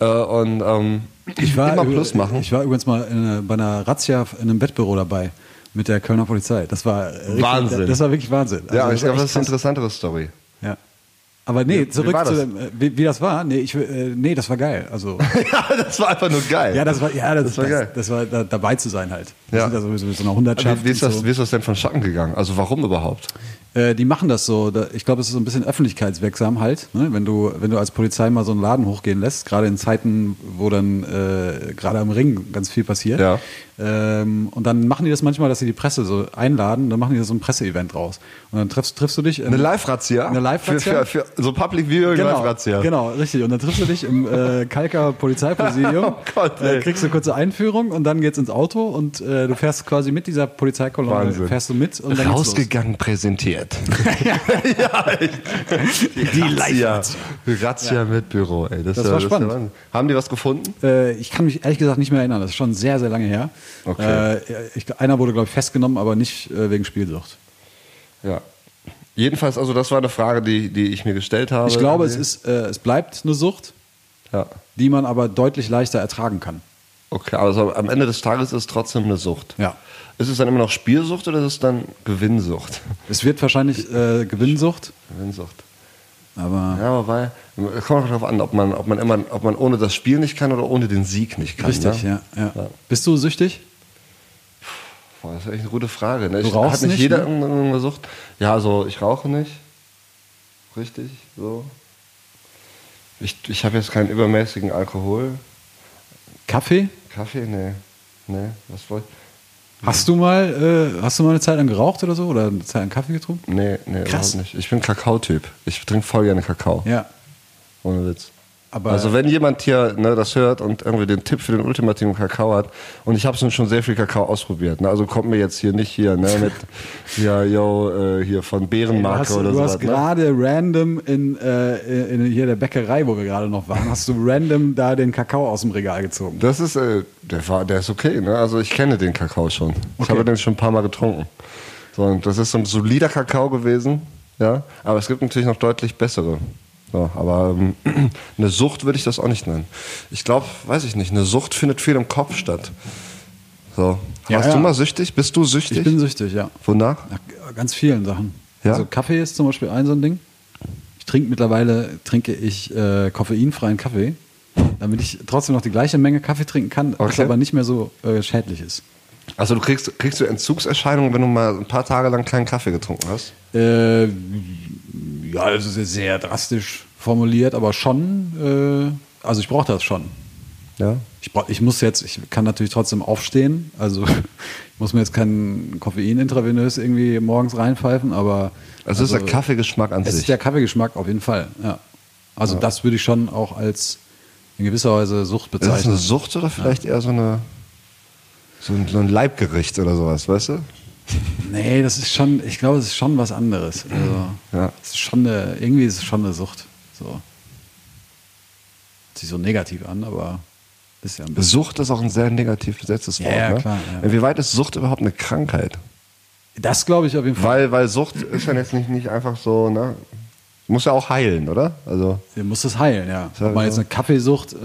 Speaker 3: äh, und ähm,
Speaker 4: Ich war,
Speaker 3: immer Plus machen.
Speaker 4: Ich war übrigens mal in, bei einer Razzia in einem Wettbüro dabei mit der Kölner Polizei. Das war richtig,
Speaker 3: Wahnsinn.
Speaker 4: Das war wirklich Wahnsinn.
Speaker 3: ja,
Speaker 4: Also
Speaker 3: ich glaube, das ist eine interessantere Story.
Speaker 4: Aber nee, zurück zu dem, äh, wie, wie das war. Nee, ich, äh, nee, das war geil. Also [LAUGHS]
Speaker 3: ja, das war einfach nur geil.
Speaker 4: ja, das war ja, das,
Speaker 3: Das war
Speaker 4: das,
Speaker 3: geil.
Speaker 4: Das, war da, dabei zu sein halt.
Speaker 3: Ja.
Speaker 4: sind da sowieso mit so einer Hundertschaft.
Speaker 3: wie, wie, ist das,
Speaker 4: so.
Speaker 3: wie ist das denn von Schatten gegangen? Also warum überhaupt?
Speaker 4: Äh, die machen das so. Da, ich glaube, es ist so ein bisschen öffentlichkeitswirksam halt. Ne? Wenn, du, wenn du als Polizei mal so einen Laden hochgehen lässt, gerade in Zeiten, wo dann äh, gerade am Ring ganz viel passiert.
Speaker 3: Ja.
Speaker 4: Ähm, und dann machen die das manchmal, dass sie die Presse so einladen, dann machen die da so ein Presseevent raus. Und dann triffst, triffst du dich. in-
Speaker 3: Eine Live-Razzia?
Speaker 4: Eine Live-Razzia?
Speaker 3: Für, für, für so Public Viewing
Speaker 4: Genau,
Speaker 3: Live-Razzia.
Speaker 4: genau, richtig. Und dann triffst du dich im äh, Kalker Polizeipräsidium, [LAUGHS]
Speaker 3: Oh Gott,
Speaker 4: äh, kriegst eine kurze Einführung und dann geht's ins Auto und äh, du fährst quasi mit dieser Polizeikolonne,
Speaker 3: Wahnsinn.
Speaker 4: fährst du mit und dann.
Speaker 3: Rausgegangen präsentiert. [LAUGHS] ja, echt. Die Razzia. Razzia mit Büro, ey. Das,
Speaker 4: Das
Speaker 3: ja-
Speaker 4: war
Speaker 3: ja
Speaker 4: spannend.
Speaker 3: Wahnsinn. Haben die was gefunden?
Speaker 4: Äh, ich kann mich ehrlich gesagt nicht mehr erinnern. Das ist schon sehr, sehr lange her.
Speaker 3: Okay.
Speaker 4: Äh, ich, einer wurde, glaube ich, festgenommen, aber nicht äh, wegen Spielsucht.
Speaker 3: Ja. Jedenfalls, also das war eine Frage, die, die ich mir gestellt habe.
Speaker 4: Ich glaube, es, ist, äh, es bleibt eine Sucht,
Speaker 3: Ja.
Speaker 4: die man aber deutlich leichter ertragen kann.
Speaker 3: Okay, also am Ende des Tages ist es trotzdem eine Sucht.
Speaker 4: Ja.
Speaker 3: Ist es dann immer noch Spielsucht oder ist es dann Gewinnsucht?
Speaker 4: Es wird wahrscheinlich äh, Gewinnsucht,
Speaker 3: Gewinnsucht.
Speaker 4: aber
Speaker 3: Ja, wobei, es kommt auch darauf an, ob man, ob, man immer, ob man ohne das Spiel nicht kann oder ohne den Sieg nicht kann.
Speaker 4: richtig,
Speaker 3: ne?
Speaker 4: ja, ja. Bist du süchtig?
Speaker 3: Boah, das ist echt eine gute Frage. Ne?
Speaker 4: Du
Speaker 3: Ich-
Speaker 4: rauchst
Speaker 3: Hat nicht
Speaker 4: nicht,
Speaker 3: jeder
Speaker 4: ne?
Speaker 3: irgendeine Sucht? Ja, also ich rauche nicht. Richtig, so. Ich, ich habe jetzt keinen übermäßigen Alkohol.
Speaker 4: Kaffee?
Speaker 3: Kaffee? Nee. Nee, was wollt
Speaker 4: Hast du mal, äh, hast du mal eine Zeit lang geraucht oder so? Oder eine Zeit lang Kaffee getrunken?
Speaker 3: Nee, nee,
Speaker 4: Krass.
Speaker 3: überhaupt nicht. Ich bin Kakao-Typ. Ich trinke voll gerne Kakao.
Speaker 4: Ja.
Speaker 3: Ohne Witz.
Speaker 4: Aber-
Speaker 3: also wenn jemand hier ne, das hört und irgendwie den Tipp für den ultimativen Kakao hat, und ich habe schon sehr viel Kakao ausprobiert, ne? also kommt mir jetzt hier nicht hier ne, mit [LAUGHS] ja, yo, äh, hier von
Speaker 4: Du
Speaker 3: Bärenmarke
Speaker 4: hast,
Speaker 3: oder
Speaker 4: du
Speaker 3: so.
Speaker 4: hast gerade random in, äh, in hier der Bäckerei, wo wir gerade noch waren, hast du random da den Kakao aus dem Regal gezogen.
Speaker 3: Das ist, äh, der, war, der ist okay, ne? also ich kenne den Kakao schon. Ich
Speaker 4: Okay.
Speaker 3: habe den schon ein paar Mal getrunken. So, und das ist so ein solider Kakao gewesen, ja, aber es gibt natürlich noch deutlich bessere. So, aber ähm, [CLEARS THROAT] eine Sucht würde ich das auch nicht nennen. Ich glaube, weiß ich nicht, eine Sucht findet viel im Kopf statt. So.
Speaker 4: Ja,
Speaker 3: Warst
Speaker 4: ja.
Speaker 3: du mal süchtig? Bist du süchtig?
Speaker 4: Ich bin süchtig, ja.
Speaker 3: Wonach?
Speaker 4: Nach ganz vielen Sachen.
Speaker 3: Ja?
Speaker 4: Also Kaffee ist zum Beispiel ein so ein Ding. Ich trinke mittlerweile, trinke ich äh, koffeinfreien Kaffee, damit ich trotzdem noch die gleiche Menge Kaffee trinken kann, was
Speaker 3: Okay.
Speaker 4: aber nicht mehr so äh, schädlich ist.
Speaker 3: Also du kriegst, kriegst du Entzugserscheinungen, wenn du mal ein paar Tage lang keinen Kaffee getrunken hast?
Speaker 4: Äh, ja, ist jetzt sehr drastisch formuliert, aber schon, äh, also ich brauche das schon.
Speaker 3: Ja.
Speaker 4: Ich, brauch, ich muss jetzt, ich kann natürlich trotzdem aufstehen, also [LAUGHS] ich muss mir jetzt kein Koffein intravenös irgendwie morgens reinpfeifen, aber
Speaker 3: Also, es ist der Kaffeegeschmack an
Speaker 4: es
Speaker 3: sich.
Speaker 4: ist der Kaffeegeschmack auf jeden Fall, ja. Also das würde ich schon auch als in gewisser Weise Sucht
Speaker 3: ist das
Speaker 4: bezeichnen.
Speaker 3: eine Sucht oder vielleicht eher so eine so ein, so ein Leibgericht oder sowas, weißt du?
Speaker 4: Nee, das ist schon, ich glaube, es ist schon was anderes. Also,
Speaker 3: Ja.
Speaker 4: es ist schon eine, irgendwie ist es schon eine Sucht. So. Hört sich so negativ an, aber ist ja ein bisschen.
Speaker 3: Sucht ist auch ein sehr negativ besetztes
Speaker 4: Ja,
Speaker 3: Wort.
Speaker 4: ja,
Speaker 3: ne?
Speaker 4: klar, ja.
Speaker 3: Inwieweit ist Sucht überhaupt eine Krankheit?
Speaker 4: Das glaube ich auf jeden Fall.
Speaker 3: Weil, weil Sucht ist ja jetzt nicht, nicht einfach so, ne? Muss ja auch heilen, oder? Also,
Speaker 4: Ihr muss es heilen, ja.
Speaker 3: Ja,
Speaker 4: Ob man
Speaker 3: ja.
Speaker 4: jetzt eine Kaffeesucht, äh,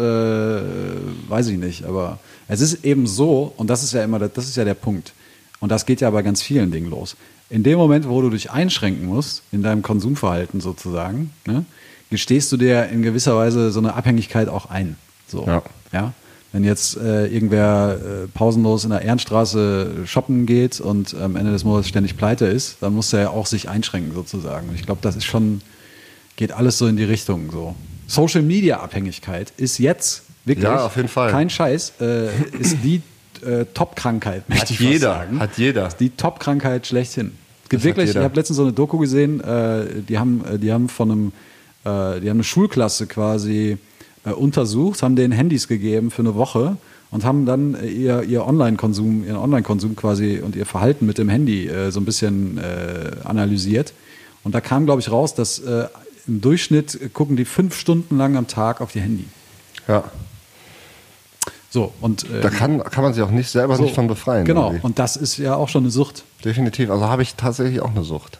Speaker 4: weiß ich nicht. Aber es ist eben so, und das ist ja immer, das ist ja der Punkt. Und das geht ja bei ganz vielen Dingen los. In dem Moment, wo du dich einschränken musst, in deinem Konsumverhalten sozusagen, ne, gestehst du dir in gewisser Weise so eine Abhängigkeit auch ein. So,
Speaker 3: Ja.
Speaker 4: ja. Wenn jetzt äh, irgendwer äh, pausenlos in der Ehrenstraße shoppen geht und am Ende des Monats ständig pleite ist, dann muss er ja auch sich einschränken sozusagen. Und ich glaube, das ist schon, geht alles so in die Richtung. So. Social Media Abhängigkeit ist jetzt wirklich
Speaker 3: Ja, auf jeden Fall.
Speaker 4: kein Scheiß, äh, ist die äh, Top-Krankheit, möchte
Speaker 3: Hat
Speaker 4: ich
Speaker 3: jeder,
Speaker 4: sagen.
Speaker 3: hat jeder.
Speaker 4: Ist die Top-Krankheit schlechthin. Es gibt
Speaker 3: Das
Speaker 4: wirklich, ich habe letztens so eine Doku gesehen, äh, die haben, äh, die haben von einem, äh, die haben eine Schulklasse quasi äh, untersucht, haben denen Handys gegeben für eine Woche und haben dann äh, ihr, ihr Online-Konsum, ihren Online-Konsum quasi und ihr Verhalten mit dem Handy so ein bisschen analysiert. Und da kam, glaube ich, raus, dass im Durchschnitt gucken die fünf Stunden lang am Tag auf die Handy.
Speaker 3: ja.
Speaker 4: So, und äh,
Speaker 3: Da kann, kann man sich auch nicht selber
Speaker 4: so,
Speaker 3: nicht von befreien.
Speaker 4: Genau,
Speaker 3: irgendwie.
Speaker 4: und das ist ja auch schon eine Sucht.
Speaker 3: Definitiv. Also habe ich tatsächlich auch eine Sucht.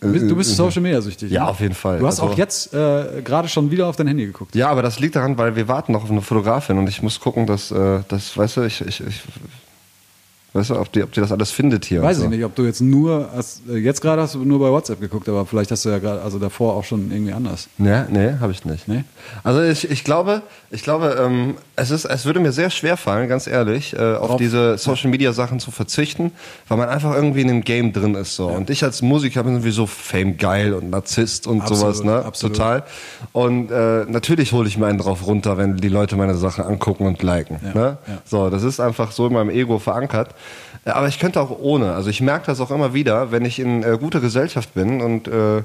Speaker 4: Du bist, du
Speaker 3: Äh,
Speaker 4: bist
Speaker 3: äh,
Speaker 4: Social Media süchtig.
Speaker 3: Ja,
Speaker 4: ne?
Speaker 3: auf jeden Fall.
Speaker 4: Du hast
Speaker 3: Also-
Speaker 4: auch jetzt äh, gerade schon wieder auf dein Handy geguckt.
Speaker 3: Ja, aber das liegt daran, weil wir warten noch auf eine Fotografin und ich muss gucken, dass, äh, das, weißt du, ich, ich, ich weißt du, ob die, ob die das alles findet hier.
Speaker 4: Weiß
Speaker 3: und so.
Speaker 4: ich nicht, ob du jetzt nur, hast, äh, jetzt gerade hast du nur bei WhatsApp geguckt, aber vielleicht hast du ja gerade, also davor auch schon irgendwie anders.
Speaker 3: Nee, nee, habe ich nicht.
Speaker 4: Nee?
Speaker 3: Also ich, ich glaube, ich glaube, ähm, es ist, es würde mir sehr schwer fallen, ganz ehrlich, äh, auf
Speaker 4: Drauf.
Speaker 3: diese Social Media Sachen zu verzichten, weil man einfach irgendwie in dem Game drin ist so. Und ich als Musiker bin sowieso Fame geil und Narzisst und
Speaker 4: Absolut,
Speaker 3: sowas, ne?
Speaker 4: absolut.
Speaker 3: Total. Und äh, natürlich hole ich mir einen drauf runter, wenn die Leute meine Sachen angucken und liken.
Speaker 4: Ja,
Speaker 3: Ne?
Speaker 4: ja.
Speaker 3: So, das ist einfach so in meinem Ego verankert. Äh, Aber ich könnte auch ohne. Also ich merke das auch immer wieder, wenn ich in äh, guter Gesellschaft bin und äh,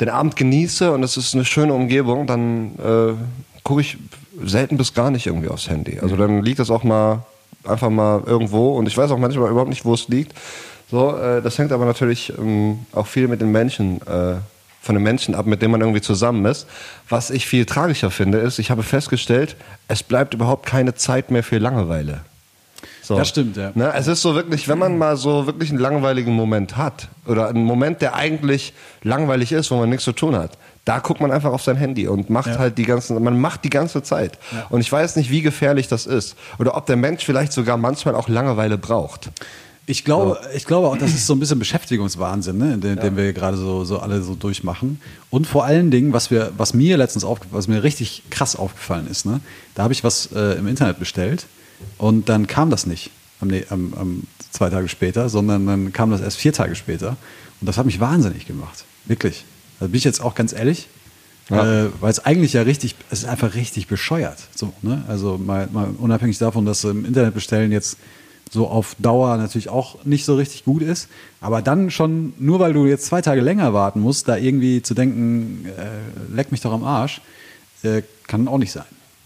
Speaker 3: den Abend genieße und es ist eine schöne Umgebung, dann äh, gucke ich selten bis gar nicht irgendwie aufs Handy. Also dann liegt das auch mal einfach mal irgendwo und ich weiß auch manchmal überhaupt nicht, wo es liegt. So, äh, das hängt aber natürlich ähm, auch viel mit den Menschen, äh, von den Menschen ab, mit denen man irgendwie zusammen ist. Was ich viel tragischer finde, ist, ich habe festgestellt, es bleibt überhaupt keine Zeit mehr für Langeweile. So.
Speaker 4: Das stimmt, ja.
Speaker 3: Ne, es ist so wirklich, wenn man mal so wirklich einen langweiligen Moment hat oder einen Moment, der eigentlich langweilig ist, wo man nichts zu tun hat, da guckt man einfach auf sein Handy und macht
Speaker 4: Ja.
Speaker 3: halt die ganzen, man macht die ganze Zeit.
Speaker 4: Ja.
Speaker 3: Und ich weiß nicht, wie gefährlich das ist oder ob der Mensch vielleicht sogar manchmal auch Langeweile braucht.
Speaker 4: Ich glaube, ich glaube auch, das ist so ein bisschen Beschäftigungswahnsinn, ne, den, den wir gerade so, so alle so durchmachen. Und vor allen Dingen, was wir, was mir letztens aufgefallen, was mir richtig krass aufgefallen ist, ne, da habe ich was äh, im Internet bestellt und dann kam das nicht am, am, am zwei Tage später, sondern dann kam das erst vier Tage später. Und das hat mich wahnsinnig gemacht. Wirklich. Da bin ich jetzt auch ganz ehrlich.
Speaker 3: Ja.
Speaker 4: Äh, weil es eigentlich ja richtig, es ist einfach richtig bescheuert. So, ne? Also mal, mal unabhängig davon, dass im Internet bestellen jetzt so auf Dauer natürlich auch nicht so richtig gut ist. Aber dann schon, nur weil du jetzt zwei Tage länger warten musst, da irgendwie zu denken, äh, leck mich doch am Arsch, äh, kann auch nicht sein.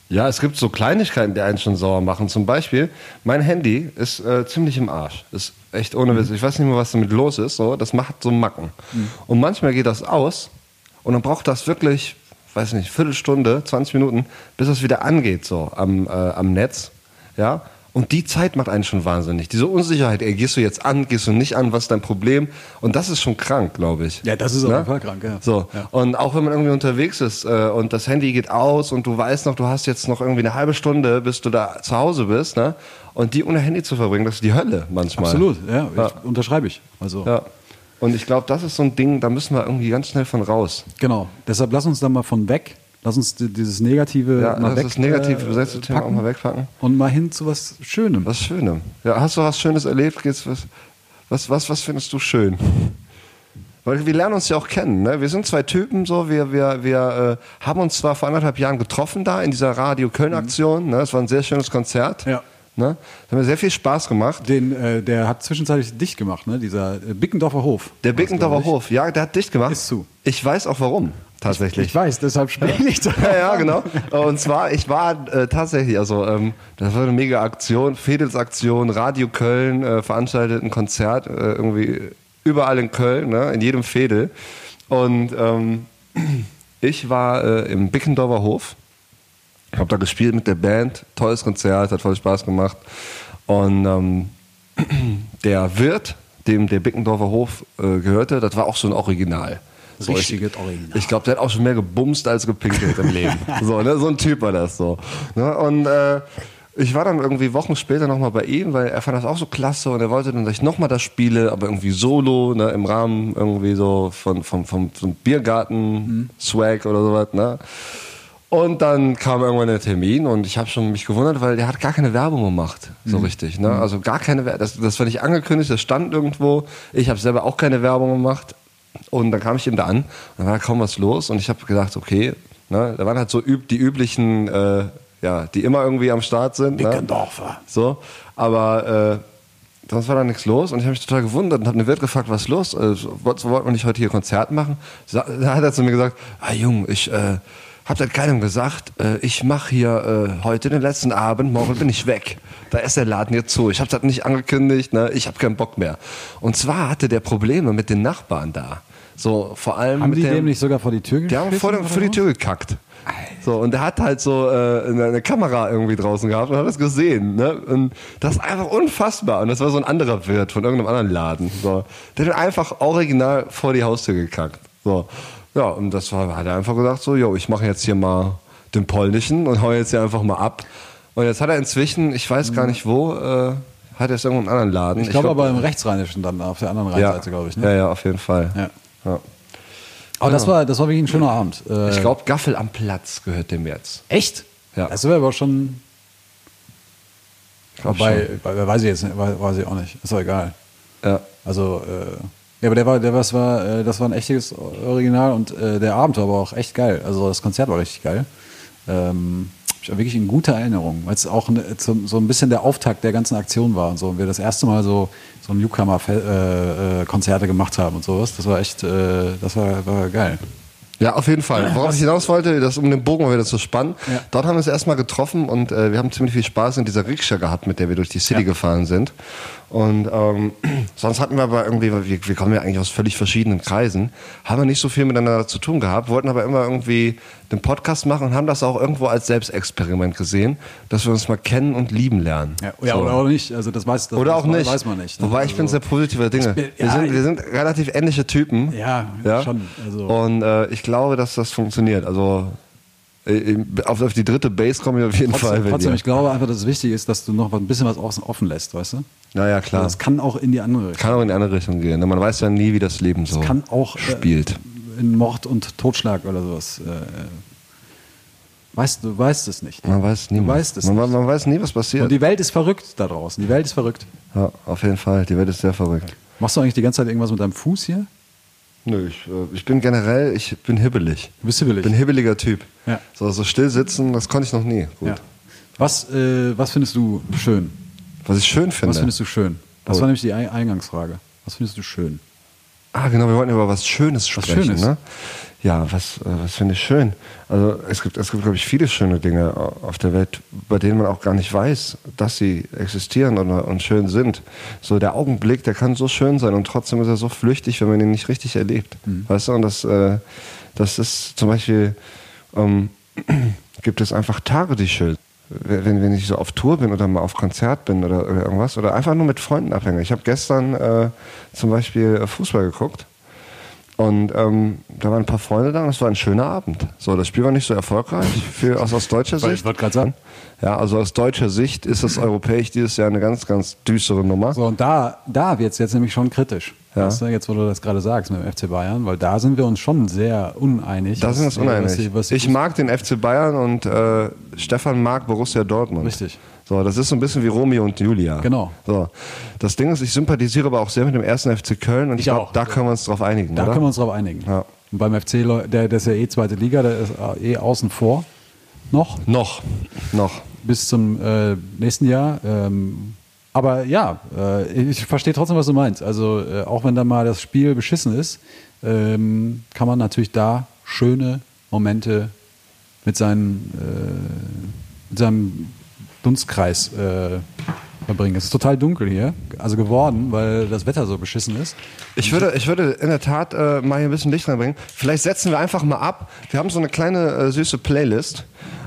Speaker 3: Ja, es gibt so Kleinigkeiten, die einen schon sauer machen. Zum Beispiel, mein Handy ist äh, ziemlich im Arsch. Ist echt ohne Witz. Ich weiß nicht mehr, was damit los ist. So, das macht so Macken. Und manchmal geht das aus und dann braucht das wirklich, weiß nicht, Viertelstunde, 20 Minuten, bis es wieder angeht so am, äh, am Netz. Ja. Und die Zeit macht einen schon wahnsinnig. Diese Unsicherheit, ey, gehst du jetzt an, gehst du nicht an, was ist dein Problem? Und das ist schon krank, glaube ich.
Speaker 4: Ja, das ist auf
Speaker 3: Ne?
Speaker 4: jeden Fall krank, ja.
Speaker 3: So.
Speaker 4: Ja.
Speaker 3: Und auch wenn man irgendwie unterwegs ist äh, und das Handy geht aus und du weißt noch, du hast jetzt noch irgendwie eine halbe Stunde, bis du da zu Hause bist, ne? Und die ohne Handy zu verbringen, das ist die Hölle manchmal.
Speaker 4: Absolut, ja,
Speaker 3: Ja.
Speaker 4: Unterschreibe ich. Also,
Speaker 3: Ja. Und ich glaube, das ist so ein Ding, da müssen wir irgendwie ganz schnell von raus.
Speaker 4: genau. Deshalb lass uns da mal von weg. Lass uns di- dieses Negative
Speaker 3: Ja,
Speaker 4: mal
Speaker 3: das
Speaker 4: weg.
Speaker 3: ist negativ
Speaker 4: äh,
Speaker 3: besetzte Thema auch mal wegpacken.
Speaker 4: Und mal hin zu was Schönem.
Speaker 3: Was Schönem. Ja, hast du was Schönes erlebt? Geht's was, was, was, was findest du schön? Weil wir lernen uns ja auch kennen. Ne? Wir sind zwei Typen, so. Wir, wir, wir äh, haben uns zwar vor anderthalb Jahren getroffen da in dieser Radio Köln-Aktion. Ne? Es war ein sehr schönes Konzert.
Speaker 4: Ja.
Speaker 3: Ne? Da haben wir sehr viel Spaß gemacht.
Speaker 4: Den, äh, der hat zwischenzeitlich dicht gemacht, ne? Dieser äh, Bickendorfer Hof.
Speaker 3: Der Bickendorfer. Hof, ja, der hat dicht gemacht.
Speaker 4: Ist zu.
Speaker 3: Ich weiß auch warum, tatsächlich.
Speaker 4: Ich weiß, deshalb spreche ich da. [LAUGHS]
Speaker 3: Ja, ja, genau. Und zwar, ich war äh, tatsächlich, also ähm, das war eine mega Aktion, Fedelsaktion, Radio Köln äh, veranstaltet ein Konzert, äh, irgendwie überall in Köln, ne, in jedem Fedel. Und ähm, [CLEARS THROAT] ich war äh, im Bickendorfer Hof, habe da gespielt mit der Band, tolles Konzert, hat voll Spaß gemacht. Und ähm, [CLEARS THROAT] der Wirt, dem der Bickendorfer Hof äh, gehörte, das war auch so ein Original. Ich-
Speaker 4: Richtiges Original.
Speaker 3: Ich glaube, der hat auch schon mehr gebumst als gepinkelt im Leben. [LAUGHS] So, ne? so ein Typ war das so. Ne? Und äh, ich war dann irgendwie Wochen später nochmal bei ihm, weil er fand das auch so klasse und er wollte dann, dass ich nochmal das spiele, aber irgendwie solo, ne? im Rahmen irgendwie so von, vom, vom, vom Biergarten-Swag oder sowas. Ne? Und dann kam irgendwann der Termin und ich habe schon mich gewundert, weil der hat gar keine Werbung gemacht, so richtig. Ne? Also gar keine Werbung. Das, das war nicht angekündigt, das stand irgendwo. Ich habe selber auch keine Werbung gemacht. Und dann kam ich ihm da an, und dann war kaum was los und ich habe gedacht, okay, ne, da waren halt so üb die üblichen, äh, ja, die immer irgendwie am Start sind. Ne?
Speaker 4: Bickendorfer.
Speaker 3: So, aber äh, sonst war da nichts los und ich habe mich total gewundert und habe den Wirt gefragt, was ist los? Äh, wollten wir nicht heute hier Konzert machen? Da [LAUGHS] hat er zu mir gesagt, ah Jung, ich äh, habe das keinem gesagt, äh, ich mache hier äh, heute den letzten Abend, morgen bin ich weg. Da ist der Laden jetzt zu. Ich habe das nicht angekündigt, ne? ich habe keinen Bock mehr. Und zwar hatte der Probleme mit den Nachbarn da. So vor allem
Speaker 4: Haben die
Speaker 3: dem,
Speaker 4: dem nicht sogar vor die Tür
Speaker 3: die haben vor, vor die? Tür gekackt. So, und der hat halt so äh, eine, eine Kamera irgendwie draußen gehabt und hat das gesehen. Ne? Und das ist einfach unfassbar. Und das war so ein anderer Wirt von irgendeinem anderen Laden. So. Der hat einfach original vor die Haustür gekackt. So. Ja, und das war, hat er einfach gesagt, so, yo, ich mache jetzt hier mal den polnischen und hau jetzt hier einfach mal ab. Und jetzt hat er inzwischen, ich weiß gar nicht wo, äh, hat er es irgendwo in einem anderen Laden.
Speaker 4: Ich glaube aber im Rechtsrheinischen dann, auf der anderen
Speaker 3: ja,
Speaker 4: Rheinseite, glaube ich. Ne?
Speaker 3: Ja, ja, auf jeden Fall.
Speaker 4: Ja.
Speaker 3: Ja.
Speaker 4: Aber das, war, das war wirklich ein schöner Abend. Äh,
Speaker 3: Ich glaube, Gaffel am Platz gehört dem jetzt.
Speaker 4: echt?
Speaker 3: Ja.
Speaker 4: Das wäre aber schon.
Speaker 3: glaub
Speaker 4: Wobei, bei- weiß ich jetzt nicht, weiß, weiß ich auch nicht. Ist doch egal.
Speaker 3: Ja.
Speaker 4: Also, äh, ja, aber der war, der was war, äh, das war ein echtes Original und äh, der Abend war aber auch echt geil. Also das Konzert war richtig geil. Ähm, ich habe wirklich in guter Erinnerung, weil es auch ne, so, so ein bisschen der Auftakt der ganzen Aktion war und so. Und wir das erste Mal so, so Newcomer-Konzerte äh, Konzerte gemacht haben und sowas. Das war echt, äh, das war, war geil.
Speaker 3: Ja, auf jeden Fall. Worauf ich hinaus wollte, das um den Bogen wieder zu spannen.
Speaker 4: Ja.
Speaker 3: Dort haben wir uns erstmal getroffen und äh, wir haben ziemlich viel Spaß in dieser Rikscha gehabt, mit der wir durch die City
Speaker 4: Ja.
Speaker 3: gefahren sind. Und ähm, [CLEARS THROAT] sonst hatten wir aber irgendwie, wir, wir kommen ja eigentlich aus völlig verschiedenen Kreisen, haben wir nicht so viel miteinander zu tun gehabt, wollten aber immer irgendwie den Podcast machen und haben das auch irgendwo als Selbstexperiment gesehen, dass wir uns mal kennen und lieben lernen.
Speaker 4: Ja, ja
Speaker 3: So.
Speaker 4: oder auch nicht. Also das weiß, das
Speaker 3: Oder auch nicht.
Speaker 4: weiß man nicht. ne?
Speaker 3: Wobei ich bin
Speaker 4: Also-
Speaker 3: sehr positiver Dinge.
Speaker 4: bin-
Speaker 3: wir,
Speaker 4: ja,
Speaker 3: sind,
Speaker 4: ich-
Speaker 3: wir sind relativ ähnliche Typen.
Speaker 4: Ja, schon, also-
Speaker 3: Und äh, ich glaube, dass das funktioniert. Also auf, auf die dritte Base komme ich auf jeden Fall.
Speaker 4: Trotzdem,
Speaker 3: wenn
Speaker 4: trotzdem
Speaker 3: ihr-
Speaker 4: ich glaube einfach, dass es wichtig ist, dass du noch ein bisschen was außen offen lässt, weißt du?
Speaker 3: Naja, klar.
Speaker 4: Das kann auch in die andere Richtung.
Speaker 3: Kann auch in die andere Richtung gehen. ne? Man weiß ja nie, wie das Leben so
Speaker 4: kann auch äh,
Speaker 3: spielt.
Speaker 4: in Mord und Totschlag oder sowas. Äh, weißt du weißt es nicht.
Speaker 3: Man weiß nie.
Speaker 4: Du weißt es
Speaker 3: man,
Speaker 4: nicht.
Speaker 3: man weiß nie, was passiert.
Speaker 4: Und die Welt ist verrückt da draußen. Die Welt ist verrückt.
Speaker 3: ja, auf jeden Fall. Die Welt ist sehr verrückt.
Speaker 4: Machst du eigentlich die ganze Zeit irgendwas mit deinem Fuß hier?
Speaker 3: Nö, ich, äh, ich bin generell, ich bin hibbelig.
Speaker 4: Du bist hibbelig.
Speaker 3: Ich bin hibbeliger Typ.
Speaker 4: Ja.
Speaker 3: So, so still sitzen, das konnte ich noch nie. Gut.
Speaker 4: Ja. Was, äh, was findest du schön?
Speaker 3: Was ich schön finde.
Speaker 4: Was findest du schön? Das
Speaker 3: Oh.
Speaker 4: war nämlich die Ei- Eingangsfrage. Was findest du schön?
Speaker 3: Ah, genau, wir wollten über was Schönes
Speaker 4: Was
Speaker 3: sprechen.
Speaker 4: Schönes.
Speaker 3: Ne? Ja, was, äh, was finde ich schön? Also es gibt, es gibt, glaube ich, viele schöne Dinge au- auf der Welt, bei denen man auch gar nicht weiß, dass sie existieren und, und schön sind. So der Augenblick, der kann so schön sein und trotzdem ist er so flüchtig, wenn man ihn nicht richtig erlebt.
Speaker 4: Mhm.
Speaker 3: Weißt du, und das, äh, das ist zum Beispiel, ähm, [CLEARS THROAT] gibt es einfach Tage, die schön sind. Wenn, wenn ich so auf Tour bin oder mal auf Konzert bin oder, oder irgendwas oder einfach nur mit Freunden abhänge. Ich habe gestern äh, zum Beispiel äh, Fußball geguckt und ähm, da waren ein paar Freunde da und es war ein schöner Abend. So, das Spiel war nicht so erfolgreich für, aus, aus deutscher Sicht.
Speaker 4: ich wollte gerade sagen.
Speaker 3: Ja, also aus deutscher Sicht ist das europäisch dieses Jahr eine ganz, ganz düstere Nummer.
Speaker 4: So, und da, da wird es jetzt nämlich schon kritisch.
Speaker 3: Ja.
Speaker 4: Weißt du, jetzt, wo du das gerade sagst mit dem FC Bayern, weil da sind wir uns schon sehr uneinig.
Speaker 3: Da sind wir uns uneinig.
Speaker 4: was die- was die
Speaker 3: ich mag den FC Bayern und äh, Stefan mag Borussia Dortmund.
Speaker 4: Richtig.
Speaker 3: So, das ist so ein bisschen wie Romeo und Julia.
Speaker 4: Genau.
Speaker 3: So, das Ding ist, ich sympathisiere aber auch sehr mit dem ersten FC Köln und ich,
Speaker 4: Ich
Speaker 3: glaube, da können wir uns drauf einigen,
Speaker 4: Da
Speaker 3: oder?
Speaker 4: können wir uns drauf einigen.
Speaker 3: Ja.
Speaker 4: Und beim FC, der, der ist ja eh zweite Liga, der ist eh außen vor. Noch.
Speaker 3: noch, noch.
Speaker 4: bis zum äh, nächsten Jahr. Ähm, aber ja, äh, ich verstehe trotzdem, was du meinst. Also äh, auch wenn da mal das Spiel beschissen ist, ähm, kann man natürlich da schöne Momente mit, seinen, äh, mit seinem Dunstkreis verbringen. Es ist total dunkel hier, also geworden, weil das Wetter so beschissen ist.
Speaker 3: Ich würde, ich würde in der Tat äh, mal hier ein bisschen Licht reinbringen. Vielleicht setzen wir einfach mal ab. Wir haben so eine kleine äh, süße Playlist,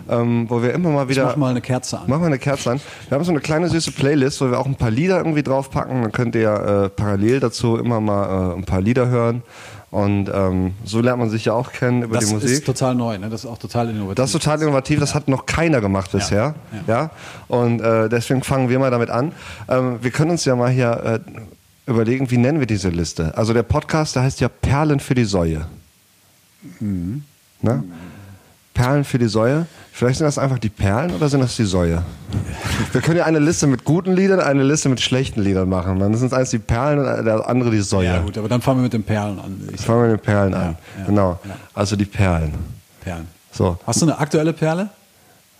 Speaker 3: ähm, wo wir immer mal
Speaker 4: Ich
Speaker 3: wieder.
Speaker 4: mach mal eine Kerze an.
Speaker 3: Mach mal eine Kerze an. Wir haben so eine kleine süße Playlist, wo wir auch ein paar Lieder irgendwie draufpacken. Dann könnt ihr äh, parallel dazu immer mal äh, ein paar Lieder hören. Und ähm, so lernt man sich ja auch kennen über
Speaker 4: Das
Speaker 3: die Musik.
Speaker 4: ist total neu, ne? das ist auch total innovativ.
Speaker 3: Das ist total innovativ, das hat noch keiner gemacht bisher. Ja. Und äh, deswegen fangen wir mal damit an. Ähm, wir können uns ja mal hier äh, überlegen, wie nennen wir diese Liste? Also der Podcast, der heißt ja Perlen für die Säue. Ne? Perlen für die Säue. Vielleicht sind das einfach die Perlen oder sind das die Säue? Wir können ja eine Liste mit guten Liedern, eine Liste mit schlechten Liedern machen. Dann sind es eins die Perlen und der andere die Säue.
Speaker 4: ja gut, aber dann fangen wir mit den Perlen an. Ich
Speaker 3: Fangen wir mit den Perlen an.
Speaker 4: ja,
Speaker 3: genau.
Speaker 4: ja.
Speaker 3: Also die Perlen.
Speaker 4: Perlen.
Speaker 3: So.
Speaker 4: Hast du eine aktuelle Perle?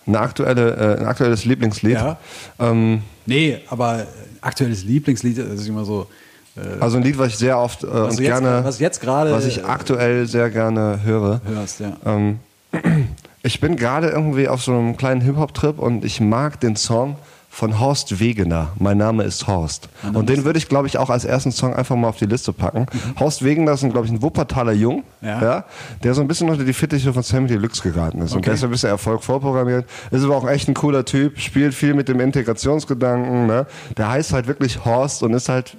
Speaker 3: Eine aktuelle, äh, ein aktuelles Lieblingslied.
Speaker 4: Ja.
Speaker 3: Ähm,
Speaker 4: Nee, aber aktuelles Lieblingslied, das ist immer so. Äh,
Speaker 3: also ein Lied, was ich sehr oft äh, und
Speaker 4: jetzt-
Speaker 3: gerne,
Speaker 4: was jetzt gerade,
Speaker 3: was ich aktuell sehr gerne höre.
Speaker 4: hörst, ja.
Speaker 3: Ähm, ich bin gerade irgendwie auf so einem kleinen Hip-Hop-Trip und ich mag den Song von Horst Wegener. Mein Name ist Horst. Und den würde ich, glaube ich, auch als ersten Song einfach mal auf die Liste packen. Horst Wegener ist, glaube ich, ein Wuppertaler Jung,
Speaker 4: Ja.
Speaker 3: ja. der so ein bisschen unter die Fittiche von Sammy Deluxe geraten ist. Und
Speaker 4: Okay.
Speaker 3: der ist ein bisschen Erfolg vorprogrammiert. Ist aber auch echt ein cooler Typ, spielt viel mit dem Integrationsgedanken. Ne? Der heißt halt wirklich Horst und ist halt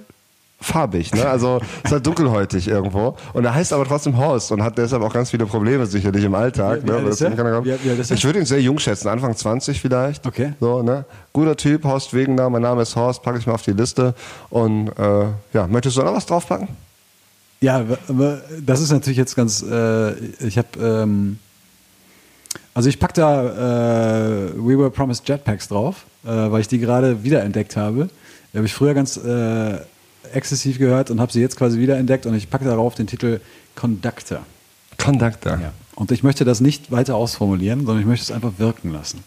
Speaker 3: farbig, ne? Also ist halt dunkelhäutig irgendwo. Und er heißt aber trotzdem Horst und hat deshalb auch ganz viele Probleme sicherlich im Alltag.
Speaker 4: Wie- wie
Speaker 3: ne?
Speaker 4: Wie- wie
Speaker 3: ich würde ihn sehr jung schätzen, Anfang 20 vielleicht.
Speaker 4: Okay.
Speaker 3: So, ne? Guter Typ, Horst Wegener, mein Name ist Horst, packe ich mal auf die Liste. Und äh, ja, möchtest du noch was draufpacken?
Speaker 4: Ja, das ist natürlich jetzt ganz. Äh, ich habe. Ähm, also ich pack da äh, We Were Promised Jetpacks drauf, äh, weil ich die gerade wiederentdeckt habe. Die habe ich früher ganz äh, exzessiv gehört und habe sie jetzt quasi wiederentdeckt und ich packe darauf den Titel Conductor.
Speaker 3: Conductor.
Speaker 4: Ja. Und ich möchte das nicht weiter ausformulieren, sondern ich möchte es einfach wirken lassen.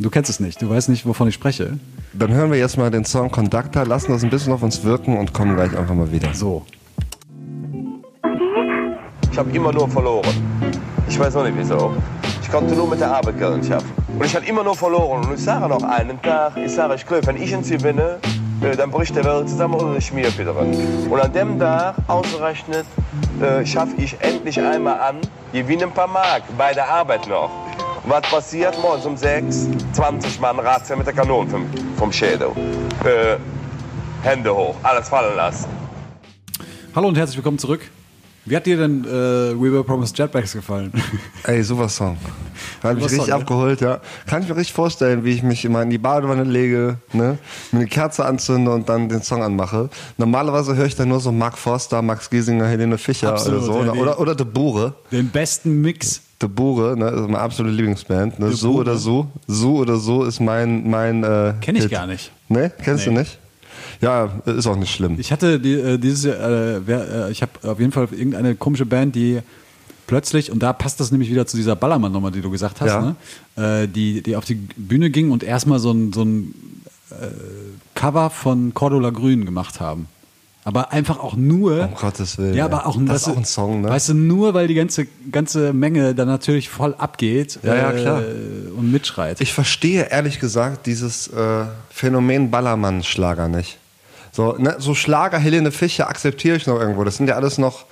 Speaker 4: Du kennst es nicht, du weißt nicht, wovon ich spreche.
Speaker 3: Dann hören wir jetzt mal den Song Conductor, lassen das ein bisschen auf uns wirken und kommen gleich einfach mal wieder.
Speaker 4: So.
Speaker 5: Ich habe immer nur verloren. Ich weiß noch nicht wieso. Ich konnte nur mit der Arbeit Geld schaffen. Und ich habe immer nur verloren. Und ich sage noch einen Tag, ich sage, ich glaube, wenn ich in sie gewinne, äh, dann bricht der Welt zusammen und ich mir wieder. Und an dem Tag, ausgerechnet, äh, schaffe ich endlich einmal an, gewinne ein paar Mark bei der Arbeit noch. Was passiert? Morgens um 6, 20 Mann Razzia mit der Kanone vom, vom Schädel. Äh, Hände hoch, alles fallen lassen.
Speaker 4: Hallo und herzlich willkommen zurück. Wie hat dir denn äh, We Were Promised Jetpacks gefallen? [LAUGHS]
Speaker 3: Ey, super Song. Hat mich
Speaker 4: Super
Speaker 3: richtig
Speaker 4: Song, ne?
Speaker 3: abgeholt, ja. Kann ich mir richtig vorstellen, wie ich mich immer in die Badewanne lege, ne, mir eine Kerze anzünde und dann den Song anmache. Normalerweise höre ich dann nur so Mark Forster, Max Giesinger, Helene Fischer
Speaker 4: Absolut,
Speaker 3: oder so.
Speaker 4: ja,
Speaker 3: Oder,
Speaker 4: die-
Speaker 3: oder, oder De Bure.
Speaker 4: Den besten Mix.
Speaker 3: De Bure, ne, ist meine absolute Lieblingsband. Ne? So oder so. So oder so ist mein. mein äh,
Speaker 4: Kenn ich
Speaker 3: Hit.
Speaker 4: gar nicht.
Speaker 3: Ne? Kennst
Speaker 4: Nee.
Speaker 3: du nicht? Ja, ist auch nicht schlimm.
Speaker 4: Ich hatte die, äh, dieses Jahr, äh, wer, äh, ich habe auf jeden Fall irgendeine komische Band, die plötzlich, und da passt das nämlich wieder zu dieser Ballermann-Nummer, die du gesagt hast,
Speaker 3: Ja.
Speaker 4: ne? äh, die, die auf die Bühne ging und erstmal so ein, so ein äh, Cover von Cordula Grün gemacht haben. Aber einfach auch nur.
Speaker 3: Um Gottes Willen,
Speaker 4: Ja, aber auch,
Speaker 3: Das
Speaker 4: weißt
Speaker 3: ist auch ein Song, ne?
Speaker 4: Weißt du, nur weil die ganze, ganze Menge dann natürlich voll abgeht
Speaker 3: Ja, ja, klar.
Speaker 4: Äh, und mitschreit.
Speaker 3: Ich verstehe ehrlich gesagt dieses äh, Phänomen Ballermann-Schlager nicht. So, ne, so Schlager Helene Fischer akzeptiere ich noch irgendwo. Das sind ja alles noch,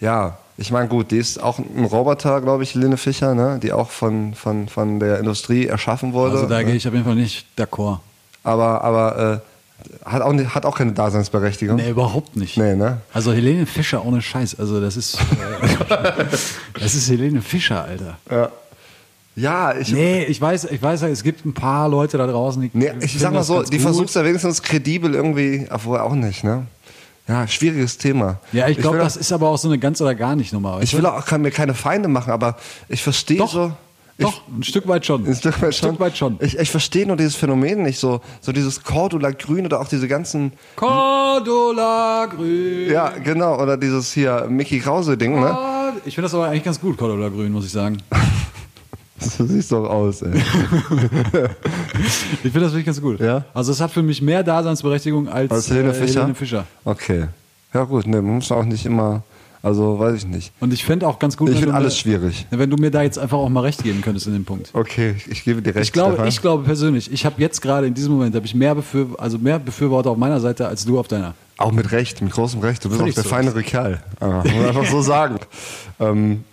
Speaker 3: ja, ich meine, gut, die ist auch ein Roboter, glaube ich, Helene Fischer, ne, die auch von, von, von der Industrie erschaffen wurde.
Speaker 4: also da
Speaker 3: ne?
Speaker 4: gehe ich auf jeden Fall nicht d'accord.
Speaker 3: Aber, aber äh, hat, auch hat auch keine Daseinsberechtigung.
Speaker 4: Nee, überhaupt nicht.
Speaker 3: Nee, ne?
Speaker 4: Also Helene Fischer ohne Scheiß. Also das ist, äh, [LAUGHS] das ist Helene Fischer, Alter.
Speaker 3: Ja, ja ich,
Speaker 4: Nee, ich weiß, ich weiß, es gibt ein paar Leute da draußen, die.
Speaker 3: Nee, ich sag mal
Speaker 4: das
Speaker 3: so, die
Speaker 4: gut.
Speaker 3: versucht ja wenigstens kredibel irgendwie, obwohl auch nicht, ne? Ja, schwieriges Thema.
Speaker 4: Ja, ich glaube,
Speaker 3: will auch-
Speaker 4: das ist aber auch so eine ganz oder gar nicht Nummer.
Speaker 3: Ich will auch kann mir keine Feinde machen, aber ich verstehe
Speaker 4: Doch,
Speaker 3: so. Ich,
Speaker 4: Doch, ein Stück weit schon.
Speaker 3: ein Stück weit schon.
Speaker 4: Stück weit schon.
Speaker 3: Ich, ich verstehe nur dieses Phänomen nicht so, so dieses Cordula Grün oder auch diese ganzen,
Speaker 4: Cordula Grün.
Speaker 3: ja genau, oder dieses hier Mickey Krause Ding, ne?
Speaker 4: Ich finde das aber eigentlich ganz gut, Cordula Grün, muss ich sagen. [LAUGHS]
Speaker 3: So [LAUGHS] siehst doch aus, ey.
Speaker 4: Ich finde das wirklich ganz gut.
Speaker 3: Ja?
Speaker 4: Also es hat für mich mehr Daseinsberechtigung als,
Speaker 3: Als Helene
Speaker 4: äh,
Speaker 3: Fischer?
Speaker 4: Helene Fischer.
Speaker 3: Okay. Ja gut, ne, man muss auch nicht immer, also weiß ich nicht.
Speaker 4: Und ich fände auch ganz gut,
Speaker 3: Ich
Speaker 4: wenn
Speaker 3: finde
Speaker 4: du
Speaker 3: alles
Speaker 4: mir,
Speaker 3: schwierig.
Speaker 4: wenn du mir da jetzt einfach auch mal recht geben könntest in dem Punkt.
Speaker 3: Okay, ich, gebe dir recht.
Speaker 4: Ich glaube,
Speaker 3: Stefan.
Speaker 4: ich glaube persönlich, ich habe jetzt gerade in diesem Moment habe ich mehr, Befür also mehr Befürworter auf meiner Seite als du auf deiner.
Speaker 3: Auch mit Recht, mit großem Recht. Du bist auch der
Speaker 4: so.
Speaker 3: feinere Kerl. Ja, muss man einfach so sagen. [LAUGHS] Ähm,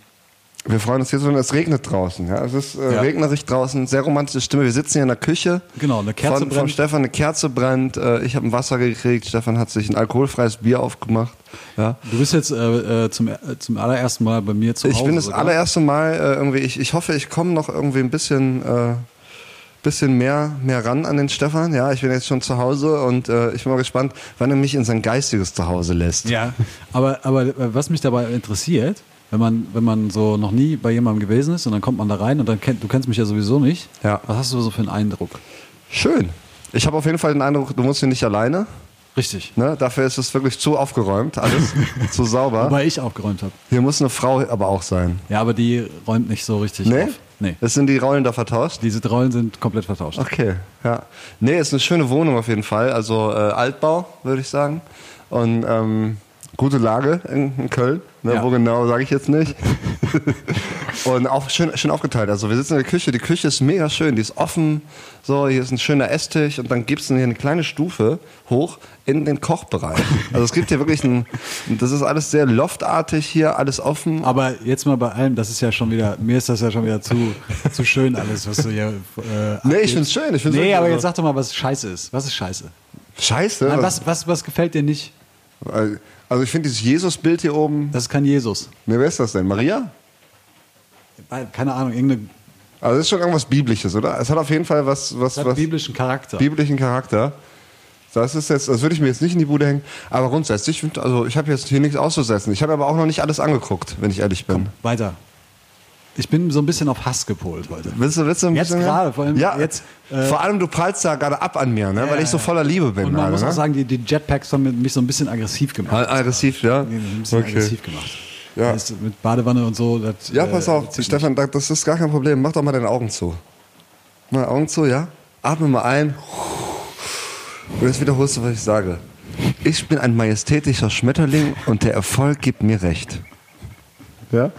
Speaker 3: wir freuen uns jetzt, wenn es regnet draußen. Ja? Es ist äh,
Speaker 4: Ja.
Speaker 3: regnerig draußen, sehr romantische Stimme. Wir sitzen hier in der Küche.
Speaker 4: Genau, eine Kerze
Speaker 3: von, Von
Speaker 4: brennt.
Speaker 3: Stefan eine Kerze brennt. Äh, ich habe ein Wasser gekriegt. Stefan hat sich ein alkoholfreies Bier aufgemacht. Ja.
Speaker 4: Du bist jetzt äh, äh, zum, äh, zum allerersten Mal bei mir zu
Speaker 3: Ich
Speaker 4: Hause.
Speaker 3: bin das
Speaker 4: sogar.
Speaker 3: allererste Mal äh, irgendwie, ich, ich hoffe, ich komme noch irgendwie ein bisschen, bisschen mehr, mehr ran an den Stefan. Ja, ich bin jetzt schon zu Hause und äh, ich bin mal gespannt, wann er mich in sein geistiges Zuhause lässt.
Speaker 4: Ja, aber, aber was mich dabei interessiert, wenn man, wenn man so noch nie bei jemandem gewesen ist und dann kommt man da rein und dann kennt, du kennst mich ja sowieso nicht.
Speaker 3: Ja.
Speaker 4: Was hast du so für einen Eindruck?
Speaker 3: Schön. Ich habe auf jeden Fall den Eindruck, du musst hier nicht alleine.
Speaker 4: Richtig.
Speaker 3: Ne? Dafür ist es wirklich zu aufgeräumt, alles [LAUGHS] zu sauber.
Speaker 4: Wobei ich aufgeräumt habe.
Speaker 3: Hier muss eine Frau aber auch sein.
Speaker 4: Ja, aber die räumt nicht so richtig
Speaker 3: Nee?
Speaker 4: auf. Nee.
Speaker 3: Es sind die Rollen da vertauscht?
Speaker 4: Diese Rollen sind komplett vertauscht.
Speaker 3: Okay, ja. Nee, ist eine schöne Wohnung auf jeden Fall. Also äh, Altbau, würde ich sagen. Und ähm, gute Lage in, in Köln. Ne?
Speaker 4: Ja.
Speaker 3: Wo genau, sage ich jetzt nicht. [LAUGHS] Und auch schön, schön aufgeteilt. Also wir sitzen in der Küche, die Küche ist mega schön, die ist offen. So, hier ist ein schöner Esstisch und dann gibt es hier eine kleine Stufe hoch in den Kochbereich. Also es gibt hier wirklich ein, das ist alles sehr loftartig hier, alles offen.
Speaker 4: Aber jetzt mal bei allem, das ist ja schon wieder, mir ist das ja schon wieder zu, zu schön alles, was du hier. Äh,
Speaker 3: Nee, ich find's schön, ich find's
Speaker 4: nee, aber jetzt sag doch mal, was scheiße ist. Was ist scheiße?
Speaker 3: Scheiße.
Speaker 4: Nein, was, was, was gefällt dir nicht?
Speaker 3: Also ich finde dieses Jesus-Bild hier oben.
Speaker 4: Das ist kein Jesus.
Speaker 3: Ne, wer ist das denn? Maria?
Speaker 4: Keine Ahnung, irgendeine
Speaker 3: Also das ist schon irgendwas Biblisches, oder? Es hat auf jeden Fall was, was, was
Speaker 4: biblischen Charakter.
Speaker 3: biblischen Charakter. Das ist jetzt, das würde ich mir jetzt nicht in die Bude hängen. Aber grundsätzlich, also ich habe jetzt hier nichts auszusetzen. Ich habe aber auch noch nicht alles angeguckt, wenn ich ehrlich bin.
Speaker 4: Weiter. Ich bin so ein bisschen auf Hass gepolt heute.
Speaker 3: Willst du, willst du ein
Speaker 4: Jetzt
Speaker 3: bisschen
Speaker 4: gerade, vor allem
Speaker 3: ja,
Speaker 4: jetzt, äh,
Speaker 3: vor allem du prallst da gerade ab an mir, ne? weil ich so voller Liebe bin.
Speaker 4: Und man
Speaker 3: gerade,
Speaker 4: muss
Speaker 3: ne?
Speaker 4: auch sagen, die, die Jetpacks haben mich so ein bisschen aggressiv gemacht.
Speaker 3: Ah, Aggressiv, ja.
Speaker 4: Die haben mich Ein bisschen aggressiv gemacht.
Speaker 3: Ja.
Speaker 4: Das mit Badewanne und so. Das,
Speaker 3: Ja, pass
Speaker 4: äh,
Speaker 3: auf,
Speaker 4: zieht
Speaker 3: Stefan, da- das ist gar kein Problem. Mach doch mal deine Augen zu. Mal Augen zu, ja? Atme mal ein. Und jetzt wiederholst du, was ich sage. Ich bin ein majestätischer Schmetterling und der Erfolg gibt mir recht. Ja?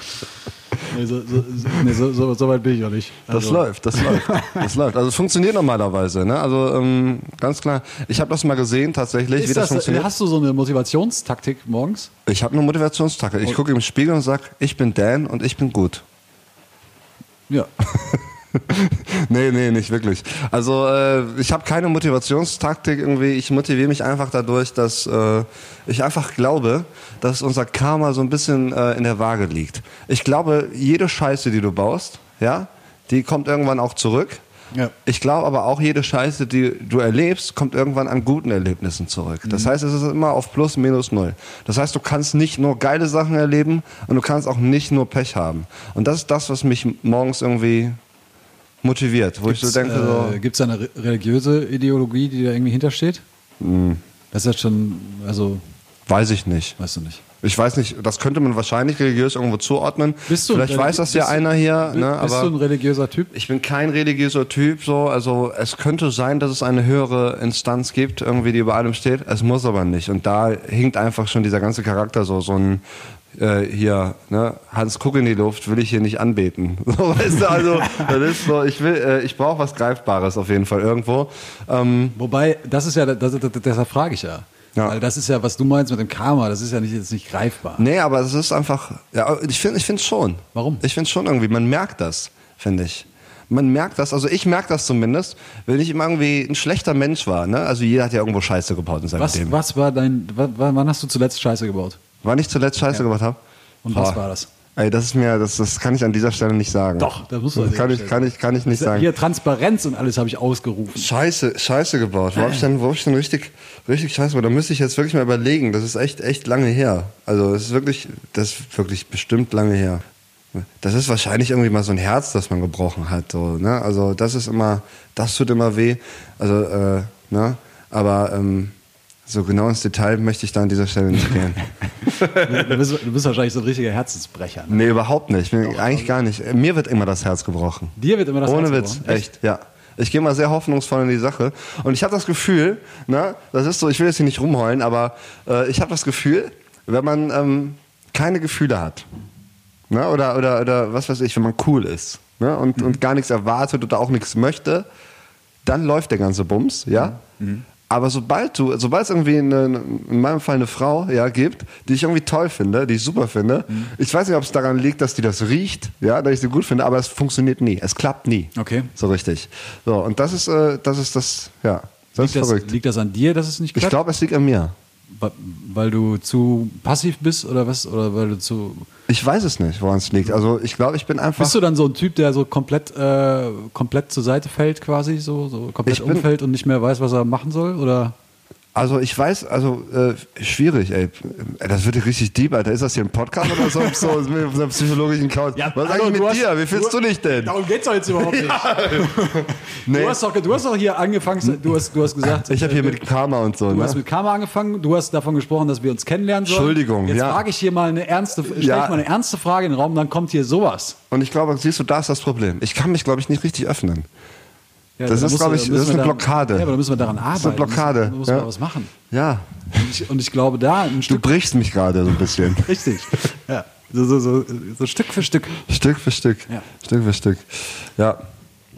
Speaker 4: Nee, so, so, nee, so, so, weit bin ich noch nicht.
Speaker 3: Das
Speaker 4: Also,
Speaker 3: läuft, das läuft. [LAUGHS] Das läuft. Also es funktioniert normalerweise. Ne? Also ähm, ganz klar. Ich habe das mal gesehen tatsächlich, wie
Speaker 4: Ist
Speaker 3: das,
Speaker 4: das,
Speaker 3: funktioniert.
Speaker 4: hast du so eine Motivationstaktik morgens?
Speaker 3: Ich habe eine Motivationstaktik. Ich gucke im Spiegel und sag, ich bin Dan und ich bin gut.
Speaker 4: Ja. [LAUGHS] [LAUGHS]
Speaker 3: Nee, nee, nicht wirklich. Also äh, ich habe keine Motivationstaktik irgendwie. Ich motiviere mich einfach dadurch, dass äh, ich einfach glaube, dass unser Karma so ein bisschen äh, in der Waage liegt. Ich glaube, jede Scheiße, die du baust, ja, die kommt irgendwann auch zurück.
Speaker 4: Ja.
Speaker 3: Ich glaube aber auch, jede Scheiße, die du erlebst, kommt irgendwann an guten Erlebnissen zurück. Das heißt, es ist immer auf Plus, Minus, Null. Das heißt, du kannst nicht nur geile Sachen erleben und du kannst auch nicht nur Pech haben. Und das ist das, was mich morgens irgendwie motiviert, wo ich so denke, so,
Speaker 4: äh, Gibt es eine re- religiöse Ideologie, die da irgendwie hintersteht?
Speaker 3: Hm.
Speaker 4: Das ist ja schon, also,
Speaker 3: weiß ich nicht.
Speaker 4: weißt du nicht.
Speaker 3: Ich weiß nicht, das könnte man wahrscheinlich religiös irgendwo zuordnen.
Speaker 4: Bist du
Speaker 3: Vielleicht weiß das ja einer hier,
Speaker 4: Bist,
Speaker 3: ne,
Speaker 4: bist du ein religiöser Typ?
Speaker 3: ich bin kein religiöser Typ, so, also es könnte sein, dass es eine höhere Instanz gibt, irgendwie, die über allem steht. Es muss aber nicht. Und da hinkt einfach schon dieser ganze Charakter so, so ein äh, hier, ne, Hans guck in die Luft, will ich hier nicht anbeten. [LAUGHS] So, weißt du, also, das ist so, ich will, äh, ich brauche was Greifbares auf jeden Fall irgendwo. Ähm,
Speaker 4: Wobei, das ist ja, das, das, deshalb frage ich ja.
Speaker 3: Ja.
Speaker 4: Weil das ist ja, was du meinst mit dem Karma, das ist ja nicht, jetzt nicht greifbar.
Speaker 3: Nee, aber es ist einfach, ja, ich finde ich finde schon.
Speaker 4: Warum?
Speaker 3: Ich finde schon irgendwie, man merkt das, finde ich. Man merkt das, also ich merke das zumindest, wenn ich immer irgendwie ein schlechter Mensch war, ne? Also jeder hat ja irgendwo Scheiße gebaut in seinem
Speaker 4: Was,
Speaker 3: Leben.
Speaker 4: was war dein, wa- wa- wann hast du zuletzt Scheiße gebaut?
Speaker 3: Wann ich zuletzt Scheiße gebaut habe?
Speaker 4: Und was war das?
Speaker 3: Ey, das ist mir, das, das kann ich an dieser Stelle nicht sagen.
Speaker 4: Doch, das musst du
Speaker 3: das kann ich, kann ich, kann ich nicht sagen.
Speaker 4: Hier Transparenz und alles habe ich ausgerufen.
Speaker 3: Scheiße, Scheiße gebaut. Wo hab ich denn, wo hab ich denn richtig, richtig Scheiße gebaut? Da müsste ich jetzt wirklich mal überlegen. Das ist echt, echt lange her. Also, das ist wirklich, das ist wirklich bestimmt lange her. Das ist wahrscheinlich irgendwie mal so ein Herz, das man gebrochen hat, so, ne? Also, das ist immer, das tut immer weh. Also, äh, ne? Aber, ähm, so genau ins Detail möchte ich da an dieser Stelle nicht gehen.
Speaker 4: Du bist, du bist wahrscheinlich so ein richtiger Herzensbrecher. Ne?
Speaker 3: nee, überhaupt nicht. Mir, eigentlich gar nicht. Mir wird immer das Herz gebrochen.
Speaker 4: Dir wird immer das
Speaker 3: Ohne
Speaker 4: Herz
Speaker 3: Witz,
Speaker 4: gebrochen.
Speaker 3: echt, ja. Ich gehe mal sehr hoffnungsvoll in die Sache. Und ich habe das Gefühl, ne, das ist so, ich will jetzt hier nicht rumheulen, aber äh, ich habe das Gefühl, wenn man ähm, keine Gefühle hat, ne, oder, oder, oder was weiß ich, wenn man cool ist ne, und, und gar nichts erwartet oder auch nichts möchte, dann läuft der ganze Bums, ja. Aber sobald du, sobald es irgendwie eine, in meinem Fall eine Frau ja, gibt, die ich irgendwie toll finde, die ich super finde, ich weiß nicht, ob es daran liegt, dass die das riecht, ja, dass ich sie gut finde, aber es funktioniert nie. Es klappt nie.
Speaker 4: Okay.
Speaker 3: So richtig. So, und das ist, äh, das ist das, ja, das
Speaker 4: Liegt
Speaker 3: ist
Speaker 4: das,
Speaker 3: verrückt.
Speaker 4: liegt das an dir, dass es nicht
Speaker 3: Ich
Speaker 4: klappt?
Speaker 3: glaube, es liegt an mir.
Speaker 4: Weil du zu passiv bist oder was? Oder weil du zu.
Speaker 3: Ich weiß es nicht, woran es liegt. Also ich glaube, ich bin einfach.
Speaker 4: Bist du dann so ein Typ, der so komplett, äh, komplett zur Seite fällt, quasi, so, so komplett umfällt und nicht mehr weiß, was er machen soll? Oder?
Speaker 3: Also ich weiß, also äh, schwierig, ey. Das wird ja richtig deep, Alter. Ist das hier ein Podcast oder so? so mit so einer psychologischen Couch. Was
Speaker 4: hallo,
Speaker 3: eigentlich
Speaker 4: du
Speaker 3: mit
Speaker 4: hast-
Speaker 3: dir? Wie fühlst du, dich denn?
Speaker 4: Darum geht's doch jetzt überhaupt nicht. [LAUGHS]
Speaker 3: Nee.
Speaker 4: Du, hast doch, du hast doch hier angefangen, du hast, du hast gesagt.
Speaker 3: Ich habe hier
Speaker 4: äh,
Speaker 3: mit Karma und so.
Speaker 4: Du
Speaker 3: Ne?
Speaker 4: hast mit Karma angefangen, du hast davon gesprochen, dass wir uns kennenlernen sollen.
Speaker 3: Entschuldigung,
Speaker 4: Jetzt
Speaker 3: ja.
Speaker 4: frage ich hier mal eine ernste, stell
Speaker 3: Ja.
Speaker 4: ich mal eine ernste Frage in den Raum, dann kommt hier sowas.
Speaker 3: Und ich glaube, siehst du, da ist das Problem. Ich kann mich, glaube ich, nicht richtig öffnen.
Speaker 4: Ja,
Speaker 3: Das ist,
Speaker 4: musst
Speaker 3: glaub
Speaker 4: du-
Speaker 3: ich, das ist eine
Speaker 4: da-
Speaker 3: Blockade.
Speaker 4: Ja, aber da müssen wir daran arbeiten.
Speaker 3: ist eine Blockade,
Speaker 4: Da müssen wir
Speaker 3: ja.
Speaker 4: was machen.
Speaker 3: Ja,
Speaker 4: Und ich, und ich glaube, da ein
Speaker 3: du
Speaker 4: Stück.
Speaker 3: brichst mich gerade so ein bisschen. [LAUGHS]
Speaker 4: Richtig. Ja. So, so, so, so Stück für Stück.
Speaker 3: Stück für Stück.
Speaker 4: Ja.
Speaker 3: Stück für Stück. Ja.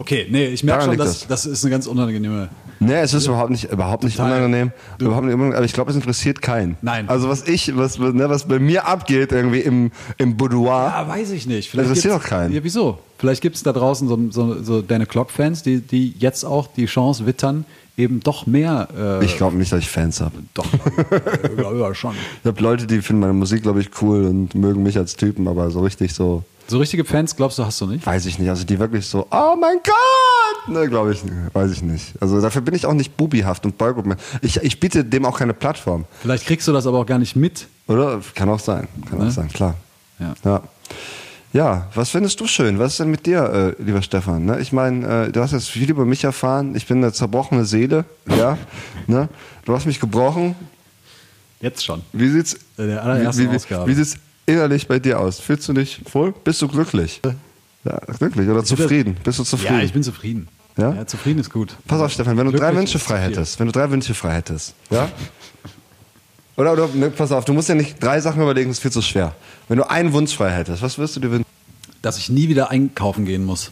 Speaker 4: Okay, nee, ich merke
Speaker 3: Daran
Speaker 4: schon, dass, das ist eine ganz unangenehme.
Speaker 3: Nee, es ist überhaupt nicht, überhaupt nicht
Speaker 4: Total.
Speaker 3: unangenehm.
Speaker 4: Du-
Speaker 3: Überhaupt nicht unangenehm, aber ich glaube, es interessiert keinen.
Speaker 4: Nein.
Speaker 3: Also was ich, was, ne, was bei mir abgeht irgendwie im, im Boudoir,
Speaker 4: Ah, weiß ich nicht.
Speaker 3: Interessiert
Speaker 4: gibt's-
Speaker 3: doch keinen.
Speaker 4: Ja, wieso? Vielleicht gibt es da draußen so, so, so deine Clock-Fans, die, die jetzt auch die Chance wittern, eben doch mehr. Äh,
Speaker 3: ich glaube nicht, dass ich Fans habe.
Speaker 4: Doch, äh, glaube [LAUGHS] ja schon.
Speaker 3: Ich habe Leute, die finden meine Musik, glaube ich, cool und mögen mich als Typen, aber so richtig so,
Speaker 4: So richtige Fans, glaubst du, hast du nicht?
Speaker 3: weiß ich nicht. Also die wirklich so, oh mein Gott! Ne, glaube ich, nicht. weiß ich nicht. Also dafür bin ich auch nicht bubihaft und Boygroup. Ich, ich biete dem auch keine Plattform.
Speaker 4: Vielleicht kriegst du das aber auch gar nicht mit.
Speaker 3: Oder? Kann auch sein. Kann
Speaker 4: Ne?
Speaker 3: auch sein, klar.
Speaker 4: Ja.
Speaker 3: Ja. Ja, was findest du schön? Was ist denn mit dir, äh, lieber Stefan? Ne? Ich meine, äh, du hast jetzt viel über mich erfahren. Ich bin eine zerbrochene Seele. Ja. ne? Du hast mich gebrochen.
Speaker 4: Jetzt schon.
Speaker 3: Wie sieht's,
Speaker 4: In der allerersten
Speaker 3: wie, wie,
Speaker 4: Ausgabe.
Speaker 3: wie sieht's innerlich bei dir aus? Fühlst du dich wohl? Bist du glücklich? Ja, glücklich oder zufrieden? Bist du zufrieden?
Speaker 4: Ja, ich bin zufrieden.
Speaker 3: Ja?
Speaker 4: zufrieden ist gut.
Speaker 3: Pass auf, Stefan, wenn du drei Wünsche frei hättest, wenn du drei Wünsche frei hättest, ja? [LAUGHS] Oder, oder ne, pass auf, du musst ja nicht drei Sachen überlegen, das ist viel zu schwer. Wenn du einen Wunsch frei hättest, was würdest du dir wünschen?
Speaker 4: Dass ich nie wieder einkaufen gehen muss.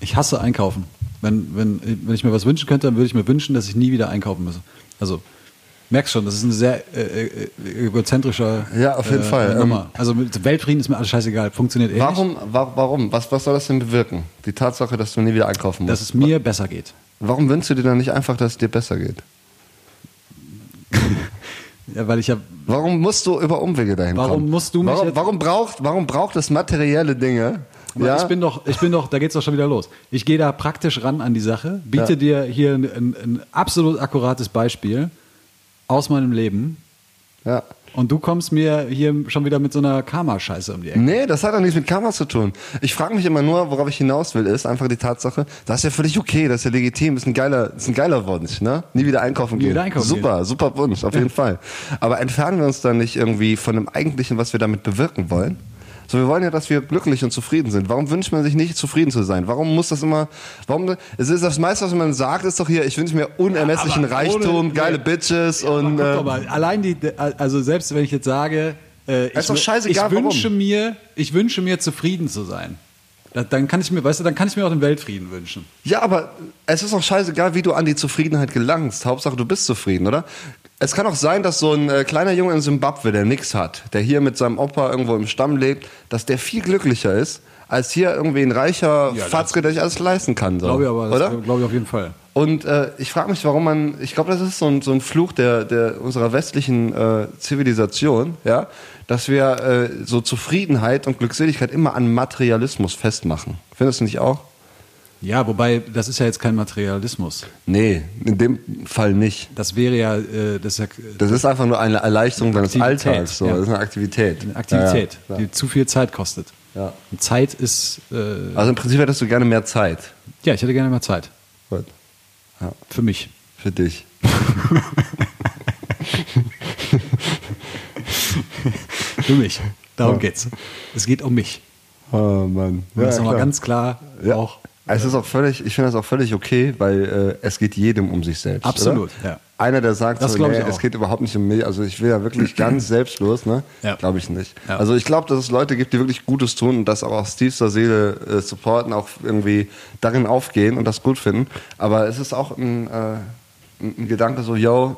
Speaker 4: Ich hasse einkaufen. Wenn, wenn, wenn ich mir was wünschen könnte, dann würde ich mir wünschen, dass ich nie wieder einkaufen muss. Also, merkst schon, das ist ein sehr äh, äh, egozentrischer
Speaker 3: Ja, auf jeden
Speaker 4: äh,
Speaker 3: Fall.
Speaker 4: Nummer. Also mit Weltfrieden ist mir alles scheißegal. Funktioniert eh nicht.
Speaker 3: Warum, wa warum? Was, was soll das denn bewirken? Die Tatsache, dass du nie wieder einkaufen musst.
Speaker 4: Dass es mir besser geht.
Speaker 3: warum wünschst du dir dann nicht einfach, dass es dir besser geht?
Speaker 4: Ja, weil ich ja
Speaker 3: Warum musst du über Umwege dahin
Speaker 4: Warum
Speaker 3: kommen?
Speaker 4: musst du mich
Speaker 3: warum, warum braucht, warum braucht es materielle Dinge? Ja?
Speaker 4: Ich bin doch, ich bin doch, da geht's doch schon wieder los. Ich gehe da praktisch ran an die Sache, biete
Speaker 3: Ja.
Speaker 4: dir hier ein, ein, ein absolut akkurates Beispiel aus meinem Leben
Speaker 3: ja.
Speaker 4: und du kommst mir hier schon wieder mit so einer Karma-Scheiße um die Ecke.
Speaker 3: Nee, das hat doch nichts mit Karma zu tun. Ich frage mich immer nur, worauf ich hinaus will, ist einfach die Tatsache, das ist ja völlig okay, das ist ja legitim, ist ein geiler, ist ein geiler Wunsch, ne? Nie wieder einkaufen
Speaker 4: Nie
Speaker 3: gehen.
Speaker 4: wieder einkaufen
Speaker 3: super, super Wunsch, auf jeden Fall. Aber entfernen wir uns dann nicht irgendwie von dem Eigentlichen, was wir damit bewirken wollen? So, wir wollen ja, dass wir glücklich und zufrieden sind. Warum wünscht man sich nicht, zufrieden zu sein? Warum muss das immer, warum, es ist das meiste, was man sagt, ist doch hier, ich wünsche mir unermesslichen
Speaker 4: aber
Speaker 3: Reichtum,
Speaker 4: ohne-
Speaker 3: geile
Speaker 4: nee.
Speaker 3: Bitches
Speaker 4: Aber
Speaker 3: und,
Speaker 4: guck
Speaker 3: äh,
Speaker 4: mal, allein die, also selbst wenn ich jetzt sage, äh, ich, ich wünsche
Speaker 3: warum.
Speaker 4: mir, ich wünsche mir zufrieden zu sein. Da- Dann kann ich mir, weißt du, dann kann ich mir auch den Weltfrieden wünschen.
Speaker 3: Ja, aber es ist auch scheißegal, wie du an die Zufriedenheit gelangst. Hauptsache, du bist zufrieden, oder? Es kann auch sein, dass so ein äh, kleiner Junge in Simbabwe, der nichts hat, der hier mit seinem Opa irgendwo im Stamm lebt, dass der viel glücklicher ist, als hier irgendwie ein reicher
Speaker 4: Ja,
Speaker 3: Fatzke, der sich alles leisten kann. So.
Speaker 4: Glaube ich aber,
Speaker 3: oder?
Speaker 4: glaube ich auf jeden Fall.
Speaker 3: Und äh, ich frage mich, warum man, ich glaube, das ist so ein, so ein Fluch der, der unserer westlichen äh, Zivilisation, ja, dass wir äh, so Zufriedenheit und Glückseligkeit immer an Materialismus festmachen. Findest du nicht auch?
Speaker 4: Ja, wobei, das ist ja jetzt kein Materialismus.
Speaker 3: Nee, in dem Fall nicht.
Speaker 4: Das wäre ja, äh, das ist ja
Speaker 3: Das ist einfach nur eine Erleichterung deines Alltags. So.
Speaker 4: ja.
Speaker 3: Das ist eine Aktivität.
Speaker 4: eine Aktivität,
Speaker 3: Ja,
Speaker 4: die zu viel Zeit kostet.
Speaker 3: Ja.
Speaker 4: Und Zeit ist, äh.
Speaker 3: Also im Prinzip hättest du gerne mehr Zeit.
Speaker 4: ja, ich hätte gerne mal Zeit.
Speaker 3: Gut.
Speaker 4: Für mich.
Speaker 3: Für dich.
Speaker 4: Für mich. Darum geht's. Es geht um mich.
Speaker 3: Oh Mann.
Speaker 4: Und das ist nochmal ganz klar
Speaker 3: ja.
Speaker 4: auch.
Speaker 3: Es ist auch völlig, ich finde das auch völlig okay, weil äh, es geht jedem um sich selbst.
Speaker 4: Absolut,
Speaker 3: oder?
Speaker 4: ja.
Speaker 3: Einer, der sagt,
Speaker 4: Das
Speaker 3: so, nee, es geht überhaupt nicht um mich, also ich will ja wirklich [CLEARS THROAT] ganz selbstlos, ne?
Speaker 4: Ja.
Speaker 3: Glaube ich nicht.
Speaker 4: Ja.
Speaker 3: Also ich glaube, dass es Leute gibt, die wirklich Gutes tun und das auch aus tiefster Seele äh, supporten, auch irgendwie darin aufgehen und das gut finden. Aber es ist auch ein, äh, ein Gedanke so, yo,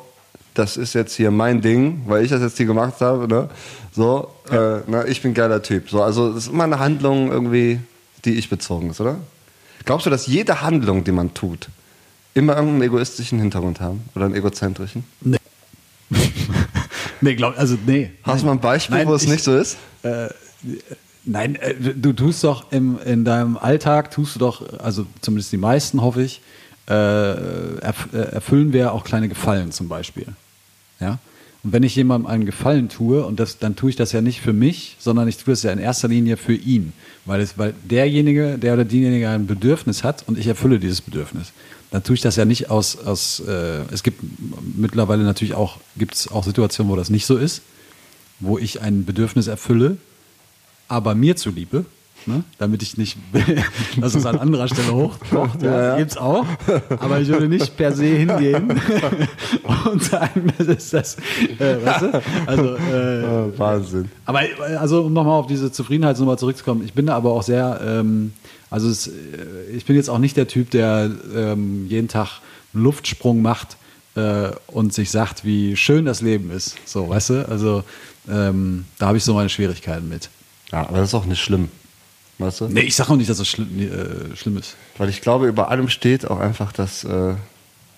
Speaker 3: das ist jetzt hier mein Ding, weil ich das jetzt hier gemacht habe, ne? So, äh, ne, ich bin geiler Typ. So, also es ist immer eine Handlung irgendwie, die ich bezogen ist, oder? Glaubst du, dass jede Handlung, die man tut, immer irgendeinen egoistischen Hintergrund haben oder einen egozentrischen?
Speaker 4: Nee, [LAUGHS] glaub, also nee.
Speaker 3: Hast du mal ein Beispiel,
Speaker 4: Nein,
Speaker 3: wo es
Speaker 4: ich-
Speaker 3: nicht so ist?
Speaker 4: Nein, äh, du tust doch im, in deinem Alltag, tust du doch, also zumindest die meisten, hoffe ich, äh, äh, erfüllen wir auch kleine Gefallen zum Beispiel. Ja? Und wenn ich jemandem einen Gefallen tue, und das, dann tue ich das ja nicht für mich, sondern ich tue es ja in erster Linie für ihn. Weil, es, weil derjenige, der oder diejenige ein Bedürfnis hat und ich erfülle dieses Bedürfnis. Dann tue ich das ja nicht aus, aus äh, es gibt mittlerweile natürlich auch, gibt auch Situationen, wo das nicht so ist, wo ich ein Bedürfnis erfülle, aber mir zuliebe, ne? damit ich nicht, [LAUGHS] dass es an anderer Stelle hochkocht. Ja, Gibt's auch. Aber ich würde nicht per se hingehen [LAUGHS] und sagen, das ist das. Äh, weißt du? Also, äh,
Speaker 3: Wahnsinn.
Speaker 4: aber also um nochmal auf diese Zufriedenheitsnummer zurückzukommen, ich bin da aber auch sehr, ähm, also es, äh, ich bin jetzt auch nicht der Typ, der ähm, jeden Tag einen Luftsprung macht äh, und sich sagt, wie schön das Leben ist. So, weißt du? Also ähm, da habe ich so meine Schwierigkeiten mit.
Speaker 3: Ja, aber das ist auch nicht schlimm. Weißt du?
Speaker 4: Nee, ich sage auch nicht, dass das schlimm, äh, schlimm ist.
Speaker 3: Weil ich glaube, über allem steht auch einfach, dass. Äh,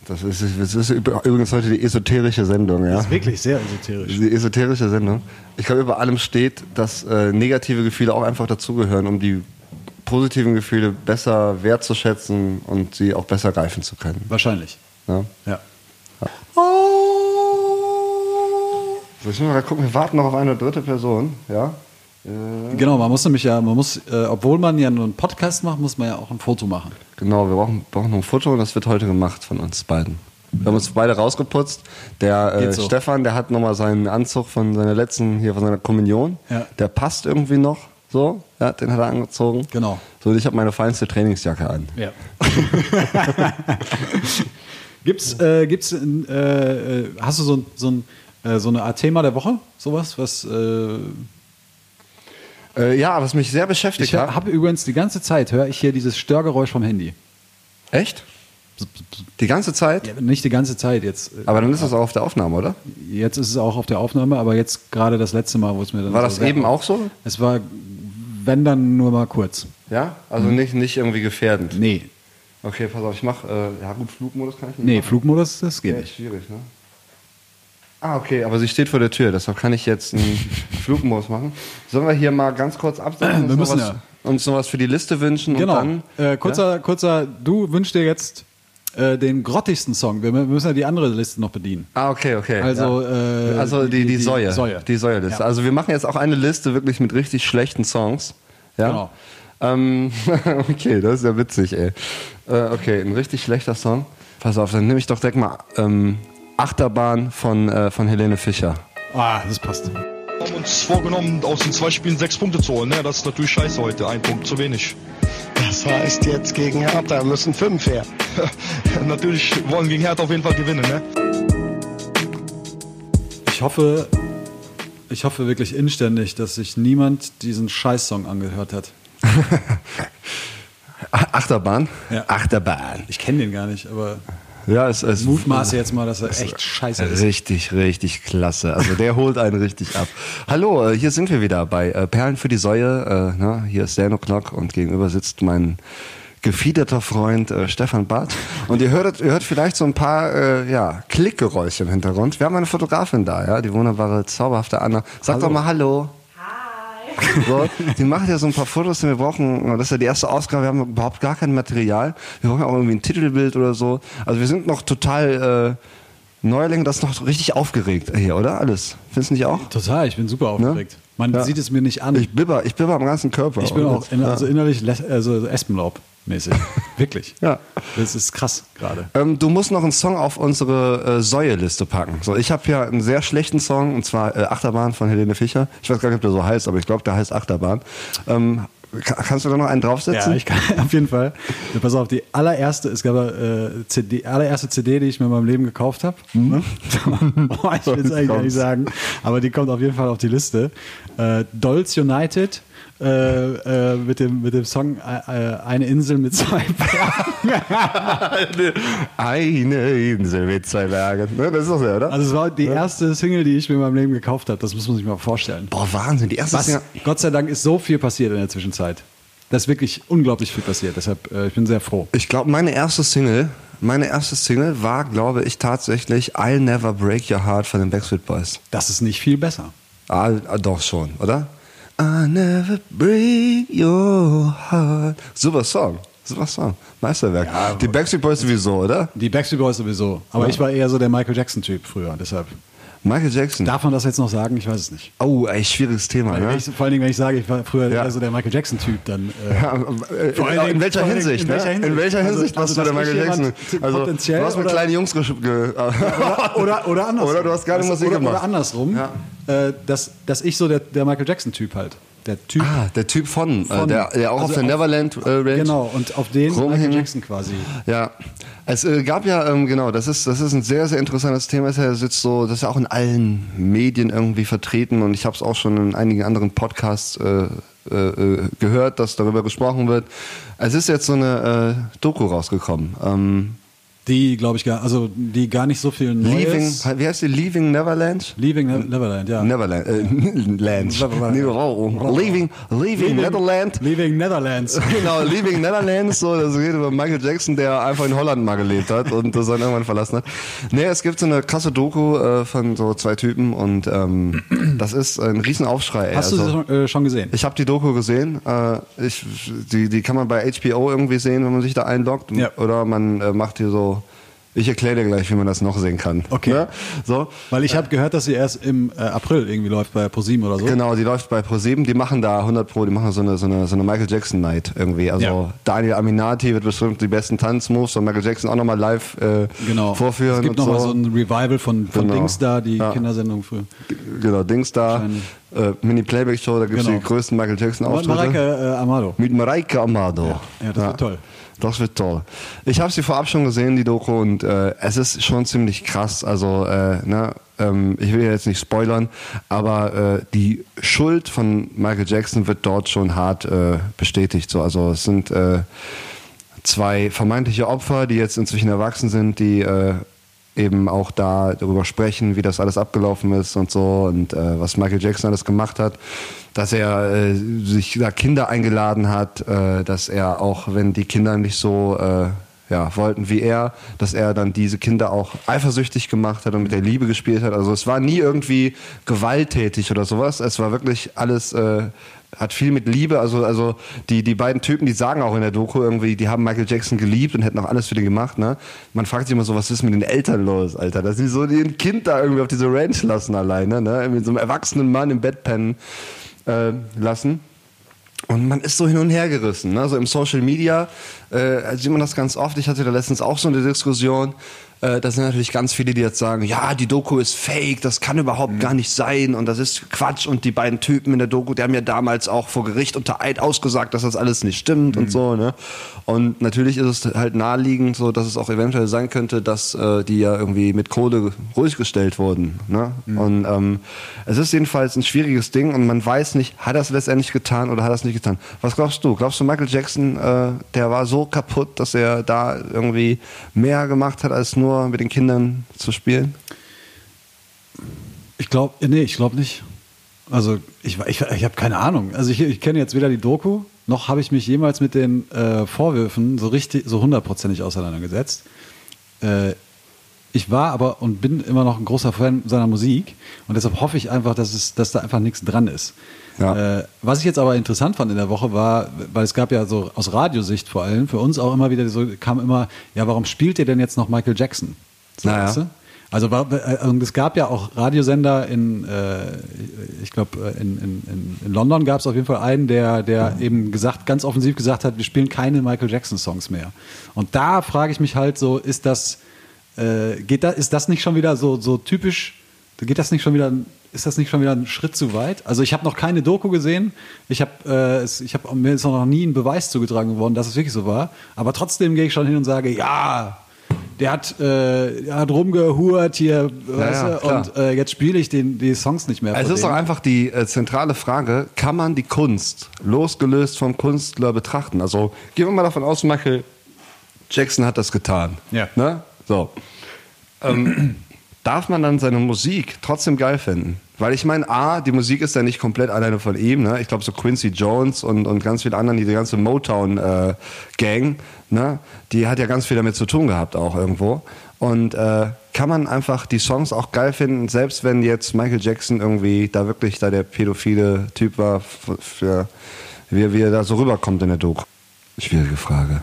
Speaker 3: das ist, das ist übrigens heute die esoterische Sendung, ja.
Speaker 4: Das ist wirklich sehr esoterisch.
Speaker 3: Die esoterische Sendung. Ich glaube, über allem steht, dass äh, negative Gefühle auch einfach dazugehören, um die positiven Gefühle besser wertzuschätzen und sie auch besser greifen zu können.
Speaker 4: Wahrscheinlich.
Speaker 3: Ja?
Speaker 4: Ja.
Speaker 3: So, ich muss mal gucken, wir warten noch auf eine dritte Person. Ja?
Speaker 4: Genau, man muss nämlich ja, man muss, äh, obwohl man ja nur einen Podcast macht, muss man ja auch ein Foto machen.
Speaker 3: Genau, wir brauchen, brauchen noch ein Foto und das wird heute gemacht von uns beiden. Wir haben uns beide rausgeputzt. Der äh,
Speaker 4: so.
Speaker 3: Stefan, der hat nochmal seinen Anzug von seiner letzten, hier von seiner Kommunion.
Speaker 4: Ja.
Speaker 3: Der passt irgendwie noch so. Ja, den hat er angezogen.
Speaker 4: Genau.
Speaker 3: So, und ich habe meine feinste Trainingsjacke an.
Speaker 4: Ja. [LAUGHS] gibt's, äh, gibt's, äh, äh, hast du so, ein- so, äh, so eine Art Thema der Woche? Sowas, was, äh,
Speaker 3: ja, was mich sehr beschäftigt
Speaker 4: ich
Speaker 3: hat.
Speaker 4: habe übrigens die ganze Zeit, höre ich hier dieses Störgeräusch vom Handy.
Speaker 3: Echt? Die ganze Zeit?
Speaker 4: Ja, nicht die ganze Zeit jetzt. äh,
Speaker 3: Aber dann ist das auch auf der Aufnahme, oder?
Speaker 4: Jetzt ist es auch auf der Aufnahme, aber jetzt gerade das letzte Mal, wo es mir dann
Speaker 3: War das eben auch so?
Speaker 4: Es war, wenn dann nur mal kurz.
Speaker 3: Ja? Also nicht, nicht irgendwie gefährdend.
Speaker 4: Nee,
Speaker 3: Okay, pass auf, ich mach, äh, ja gut, Flugmodus kann ich nicht
Speaker 4: nee,
Speaker 3: machen.
Speaker 4: Flugmodus, das geht
Speaker 3: Ja, ist
Speaker 4: nicht.
Speaker 3: schwierig, ne? Ah, okay, aber sie steht vor der Tür, deshalb kann ich jetzt einen [LAUGHS] Flugmodus machen. Sollen wir hier mal ganz kurz absetzen?
Speaker 4: Wir
Speaker 3: uns
Speaker 4: müssen
Speaker 3: noch was,
Speaker 4: ja.
Speaker 3: uns noch was für die Liste wünschen
Speaker 4: Genau.
Speaker 3: und dann.
Speaker 4: äh, kurzer, kurzer, du wünschst dir jetzt äh, den grottigsten Song. Wir müssen ja die andere Liste noch bedienen.
Speaker 3: Ah, okay, okay.
Speaker 4: Also,
Speaker 3: ja.
Speaker 4: äh,
Speaker 3: also die, die,
Speaker 4: die- die
Speaker 3: Säue.
Speaker 4: Säue.
Speaker 3: Die Säuerliste.
Speaker 4: Ja.
Speaker 3: Also wir machen jetzt auch eine Liste wirklich mit richtig schlechten Songs. Ja.
Speaker 4: Genau.
Speaker 3: Ähm, [LAUGHS] okay, das ist ja witzig, ey. Äh, okay, ein richtig schlechter Song. Pass auf, dann nehme ich doch direkt mal ähm, Achterbahn von, äh, von Helene Fischer.
Speaker 4: Ah, das passt.
Speaker 6: Wir haben uns vorgenommen, aus den zwei Spielen sechs Punkte zu holen. Ne? Das ist natürlich scheiße heute. Ein Punkt zu wenig.
Speaker 7: Das heißt jetzt gegen Hertha müssen fünf her. [LAUGHS]
Speaker 6: natürlich wollen wir gegen Hertha auf jeden Fall gewinnen. Ne?
Speaker 4: Ich hoffe, ich hoffe wirklich inständig, dass sich niemand diesen Scheißsong angehört hat. [LAUGHS]
Speaker 3: Achterbahn?
Speaker 4: Ja.
Speaker 3: Achterbahn.
Speaker 4: Ich kenne den gar nicht, aber
Speaker 3: Ja, es ist.
Speaker 4: mutmaße jetzt mal, dass er echt scheiße ist.
Speaker 3: Richtig, richtig klasse. Also der holt einen richtig ab. Hallo, äh, hier sind wir wieder bei äh, Perlen für die Säue. Äh, na, hier ist Dan O'Clock und gegenüber sitzt mein gefiederter Freund äh, Stefan Barth. Und ihr hört, ihr hört vielleicht so ein paar äh, ja, Klickgeräusche im Hintergrund. Wir haben eine Fotografin da, ja, die wunderbare, zauberhafte Anna. Sag doch mal Hallo. [LAUGHS] So, die macht ja so ein paar Fotos, denn wir brauchen, das ist ja die erste Ausgabe, wir haben überhaupt gar kein Material. Wir brauchen auch irgendwie ein Titelbild oder so. Also wir sind noch total äh, Neuling, das ist noch richtig aufgeregt hier, oder? Alles. Findest du nicht auch?
Speaker 4: Total, ich bin super aufgeregt. Man
Speaker 3: Ja.
Speaker 4: sieht es mir nicht an.
Speaker 3: Ich bibber, ich bibber am ganzen Körper.
Speaker 4: Ich bin auch in, also innerlich also Espenlaub-mäßig. [LAUGHS] Wirklich.
Speaker 3: Ja.
Speaker 4: Das ist krass gerade.
Speaker 3: Ähm, du musst noch einen Song auf unsere äh, Säue-Liste packen. So, ich habe hier einen sehr schlechten Song, und zwar äh, Achterbahn von Helene Fischer. Ich weiß gar nicht, ob der so heißt, aber ich glaube, der heißt Achterbahn. Ähm, ka- kannst du da noch einen draufsetzen?
Speaker 4: Ja, ich kann [LAUGHS] auf jeden Fall. Ja, pass auf, die allererste, es gab äh, CD, allererste CD, die ich mir in meinem Leben gekauft habe. Ne? [LAUGHS] Boah, ich will es eigentlich gar nicht sagen, aber die kommt auf jeden Fall auf die Liste. Äh, Dolls United. Äh, äh, mit, dem, mit dem Song äh, äh, Eine Insel mit zwei Bergen. [LAUGHS]
Speaker 3: Eine Insel mit zwei Bergen. Ne, das ist doch so, oder?
Speaker 4: Also es war die erste Single, die ich mir in meinem Leben gekauft habe. Das muss man sich mal vorstellen.
Speaker 3: Boah, Wahnsinn. Die erste
Speaker 4: Was?
Speaker 3: Single-
Speaker 4: Gott sei Dank ist so viel passiert in der Zwischenzeit. Da ist wirklich unglaublich viel passiert. Deshalb, äh, ich bin sehr froh.
Speaker 3: Ich glaube, meine erste Single, meine erste Single war, glaube ich, tatsächlich I'll Never Break Your Heart von den Backstreet Boys.
Speaker 4: Das ist nicht viel besser.
Speaker 3: Ah, ah, doch schon, oder? I'll never break your heart. Super Song. Super Song. Meisterwerk. die Backstreet Boys sowieso, oder?
Speaker 4: Die Backstreet Boys sowieso. Aber ich war eher so der Michael Jackson-Typ früher. Deshalb.
Speaker 3: Michael Jackson.
Speaker 4: Darf man das jetzt noch sagen? Ich weiß es nicht.
Speaker 3: oh, ey, schwieriges Thema,
Speaker 4: Weil
Speaker 3: ne?
Speaker 4: ich, vor allen Dingen, wenn ich sage, ich war früher
Speaker 3: Ja.
Speaker 4: eher so der Michael Jackson-Typ, dann. Äh,
Speaker 3: Ja, äh,
Speaker 4: Vor allen
Speaker 3: in,
Speaker 4: Dingen-
Speaker 3: welcher Hinsicht,
Speaker 4: in
Speaker 3: ne?
Speaker 4: welcher Hinsicht?
Speaker 3: In welcher
Speaker 4: Also-
Speaker 3: Hinsicht
Speaker 4: also,
Speaker 3: warst du der Michael Jackson? Also, du hast mit
Speaker 4: oder-
Speaker 3: kleinen Jungs ge [LAUGHS]
Speaker 4: oder, oder [LAUGHS] andersrum.
Speaker 3: Oder du hast gerade Musik
Speaker 4: oder,
Speaker 3: gemacht.
Speaker 4: Oder andersrum,
Speaker 3: Ja.
Speaker 4: äh, dass, dass ich so der, der Michael Jackson-Typ halt Der Typ.
Speaker 3: Ah, der Typ von, äh,
Speaker 4: Von-
Speaker 3: der, der auch
Speaker 4: also
Speaker 3: auf der Neverland äh, Ranch.
Speaker 4: Genau, und auf den Michael
Speaker 3: rumhängen.
Speaker 4: Jackson quasi.
Speaker 3: Ja, es äh, gab ja, ähm, genau, das ist, das ist ein sehr, sehr interessantes Thema. Er sitzt so, das ist ja auch in allen Medien irgendwie vertreten und ich habe es auch schon in einigen anderen Podcasts äh, äh, äh, gehört, dass darüber gesprochen wird. Es ist jetzt so eine Doku rausgekommen. Ähm,
Speaker 4: Die, glaube ich, gar, also die gar nicht so viel
Speaker 3: Leaving,
Speaker 4: Neues.
Speaker 3: wie heißt die? Leaving Neverland?
Speaker 4: Leaving Ne- Neverland, ja.
Speaker 3: Neverland, äh, Land.
Speaker 4: Neverland.
Speaker 3: Leaving, Leaving Netherland.
Speaker 4: Leaving Netherlands. [LAUGHS]
Speaker 3: Genau, Leaving Netherlands, so, das geht über Michael Jackson, der einfach in Holland mal gelebt hat und das dann irgendwann verlassen hat. Nee, es gibt so eine krasse Doku äh, von so zwei Typen und ähm, das ist ein Riesenaufschrei. ey.
Speaker 4: Hast du
Speaker 3: Also,
Speaker 4: sie schon, äh, schon gesehen?
Speaker 3: ich habe die Doku gesehen. Äh, ich, die, die kann man bei HBO irgendwie sehen, wenn man sich da einloggt.
Speaker 4: Ja.
Speaker 3: Oder man äh, macht hier so. Ich erkläre dir gleich, wie man das noch sehen kann.
Speaker 4: Okay.
Speaker 3: Ne? So.
Speaker 4: Weil ich habe gehört, dass sie erst im äh, April irgendwie läuft bei ProSieben oder so.
Speaker 3: Genau, die läuft bei ProSieben, die machen da 100 Pro, die machen so eine, so eine, so eine Michael Jackson Night irgendwie. Also
Speaker 4: Ja.
Speaker 3: Daniel Aminati wird bestimmt die besten Tanzmoves von Michael Jackson auch nochmal live äh,
Speaker 4: Genau.
Speaker 3: vorführen.
Speaker 4: Es gibt
Speaker 3: und
Speaker 4: nochmal
Speaker 3: so.
Speaker 4: so ein Revival von, von
Speaker 3: Genau.
Speaker 4: Dings da, die
Speaker 3: Ja.
Speaker 4: Kindersendung früher.
Speaker 3: genau, Dings da, äh, Mini-Playback-Show, da gibt es
Speaker 4: Genau.
Speaker 3: die größten Michael Jackson-Auftritte.
Speaker 4: Mareike äh, Amado.
Speaker 3: Mit Mareike Amado.
Speaker 4: Ja, das wird toll.
Speaker 3: Das wird toll. Ich habe sie vorab schon gesehen, die Doku, und äh, es ist schon ziemlich krass. Also, äh, ne, ähm, ich will jetzt nicht spoilern, aber äh, die Schuld von Michael Jackson wird dort schon hart äh, bestätigt. So, also es sind äh, zwei vermeintliche Opfer, die jetzt inzwischen erwachsen sind, die äh, eben auch da darüber sprechen, wie das alles abgelaufen ist und so und äh, was Michael Jackson alles gemacht hat, dass er äh, sich da Kinder eingeladen hat, äh, dass er auch, wenn die Kinder nicht so äh, ja, wollten wie er, dass er dann diese Kinder auch eifersüchtig gemacht hat und mit der Liebe gespielt hat. Also es war nie irgendwie gewalttätig oder sowas. Es war wirklich alles, äh, hat viel mit Liebe, also, also die, die beiden Typen, die sagen auch in der Doku irgendwie, die haben Michael Jackson geliebt und hätten auch alles für den gemacht, ne? Man fragt sich immer so, was ist mit den Eltern los, Alter? Dass sie so ein Kind da irgendwie auf diese Ranch lassen alleine, ne? Mit so einem erwachsenen Mann im Bett pennen äh, lassen. Und man ist so hin und her gerissen. Ne? So im Social Media äh, sieht man das ganz oft. Ich hatte da letztens auch so eine Diskussion. Äh, da sind natürlich ganz viele, die jetzt sagen, ja, die Doku ist fake, das kann überhaupt gar nicht sein und das ist Quatsch. Und die beiden Typen in der Doku, die haben ja damals auch vor Gericht unter Eid ausgesagt, dass das alles nicht stimmt und so. Ne? Und natürlich ist es halt naheliegend, so dass es auch eventuell sein könnte, dass äh, die ja irgendwie mit Kohle ruhig gestellt wurden. Ne? Und ähm, es ist jedenfalls ein schwieriges Ding und man weiß nicht, hat er es letztendlich getan oder hat er es nicht getan. Was glaubst du? Glaubst du, Michael Jackson, äh, der war so kaputt, dass er da irgendwie mehr gemacht hat, als nur mit den Kindern zu spielen?
Speaker 4: Ich glaube, nee, ich glaube nicht. Also ich, ich, ich habe keine Ahnung. Also ich, ich kenne jetzt weder die Doku, noch habe ich mich jemals mit den äh, Vorwürfen so richtig, so hundertprozentig auseinandergesetzt. Äh, ich war aber und bin immer noch ein großer Fan seiner Musik und deshalb hoffe ich einfach, dass, es, dass da einfach nichts dran ist.
Speaker 3: Ja.
Speaker 4: Äh, was ich jetzt aber interessant fand in der Woche war, weil es gab ja so aus Radiosicht vor allem, für uns auch immer wieder so, kam immer, ja, warum spielt ihr denn jetzt noch Michael Jackson? So,
Speaker 3: Naja.
Speaker 4: weißt du? Also äh, es gab ja auch Radiosender in, äh, ich glaube, in, in, in, in London gab es auf jeden Fall einen, der, der eben gesagt, ganz offensiv gesagt hat, wir spielen keine Michael Jackson Songs mehr. Und da frage ich mich halt so, ist das, äh, geht da, ist das nicht schon wieder so, so typisch, geht das nicht schon wieder, ist das nicht schon wieder ein Schritt zu weit? Also ich habe noch keine Doku gesehen, ich habe, äh, es- ich habe mir ist noch nie ein Beweis zugetragen worden, dass es wirklich so war, aber trotzdem gehe ich schon hin und sage, ja, der hat, äh, der hat rumgehurt hier,
Speaker 3: ja, klar.
Speaker 4: und äh, jetzt spiele ich den, die Songs nicht mehr.
Speaker 3: Es ist doch einfach die äh, zentrale Frage, kann man die Kunst losgelöst vom Künstler betrachten? Also gehen wir mal davon aus, Michael Jackson hat das getan.
Speaker 4: Ja.
Speaker 3: Ne? So. Ähm, darf man dann seine Musik trotzdem geil finden? Weil ich meine, A, die Musik ist ja nicht komplett alleine von ihm. Ne? Ich glaube, so Quincy Jones und, und ganz viele anderen, die ganze Motown-Gang, ne? die hat ja ganz viel damit zu tun gehabt auch irgendwo. Und äh, kann man einfach die Songs auch geil finden, selbst wenn jetzt Michael Jackson irgendwie da wirklich da der pädophile Typ war, f- für, wie, wie er da so rüberkommt in der Doku? Schwierige Frage.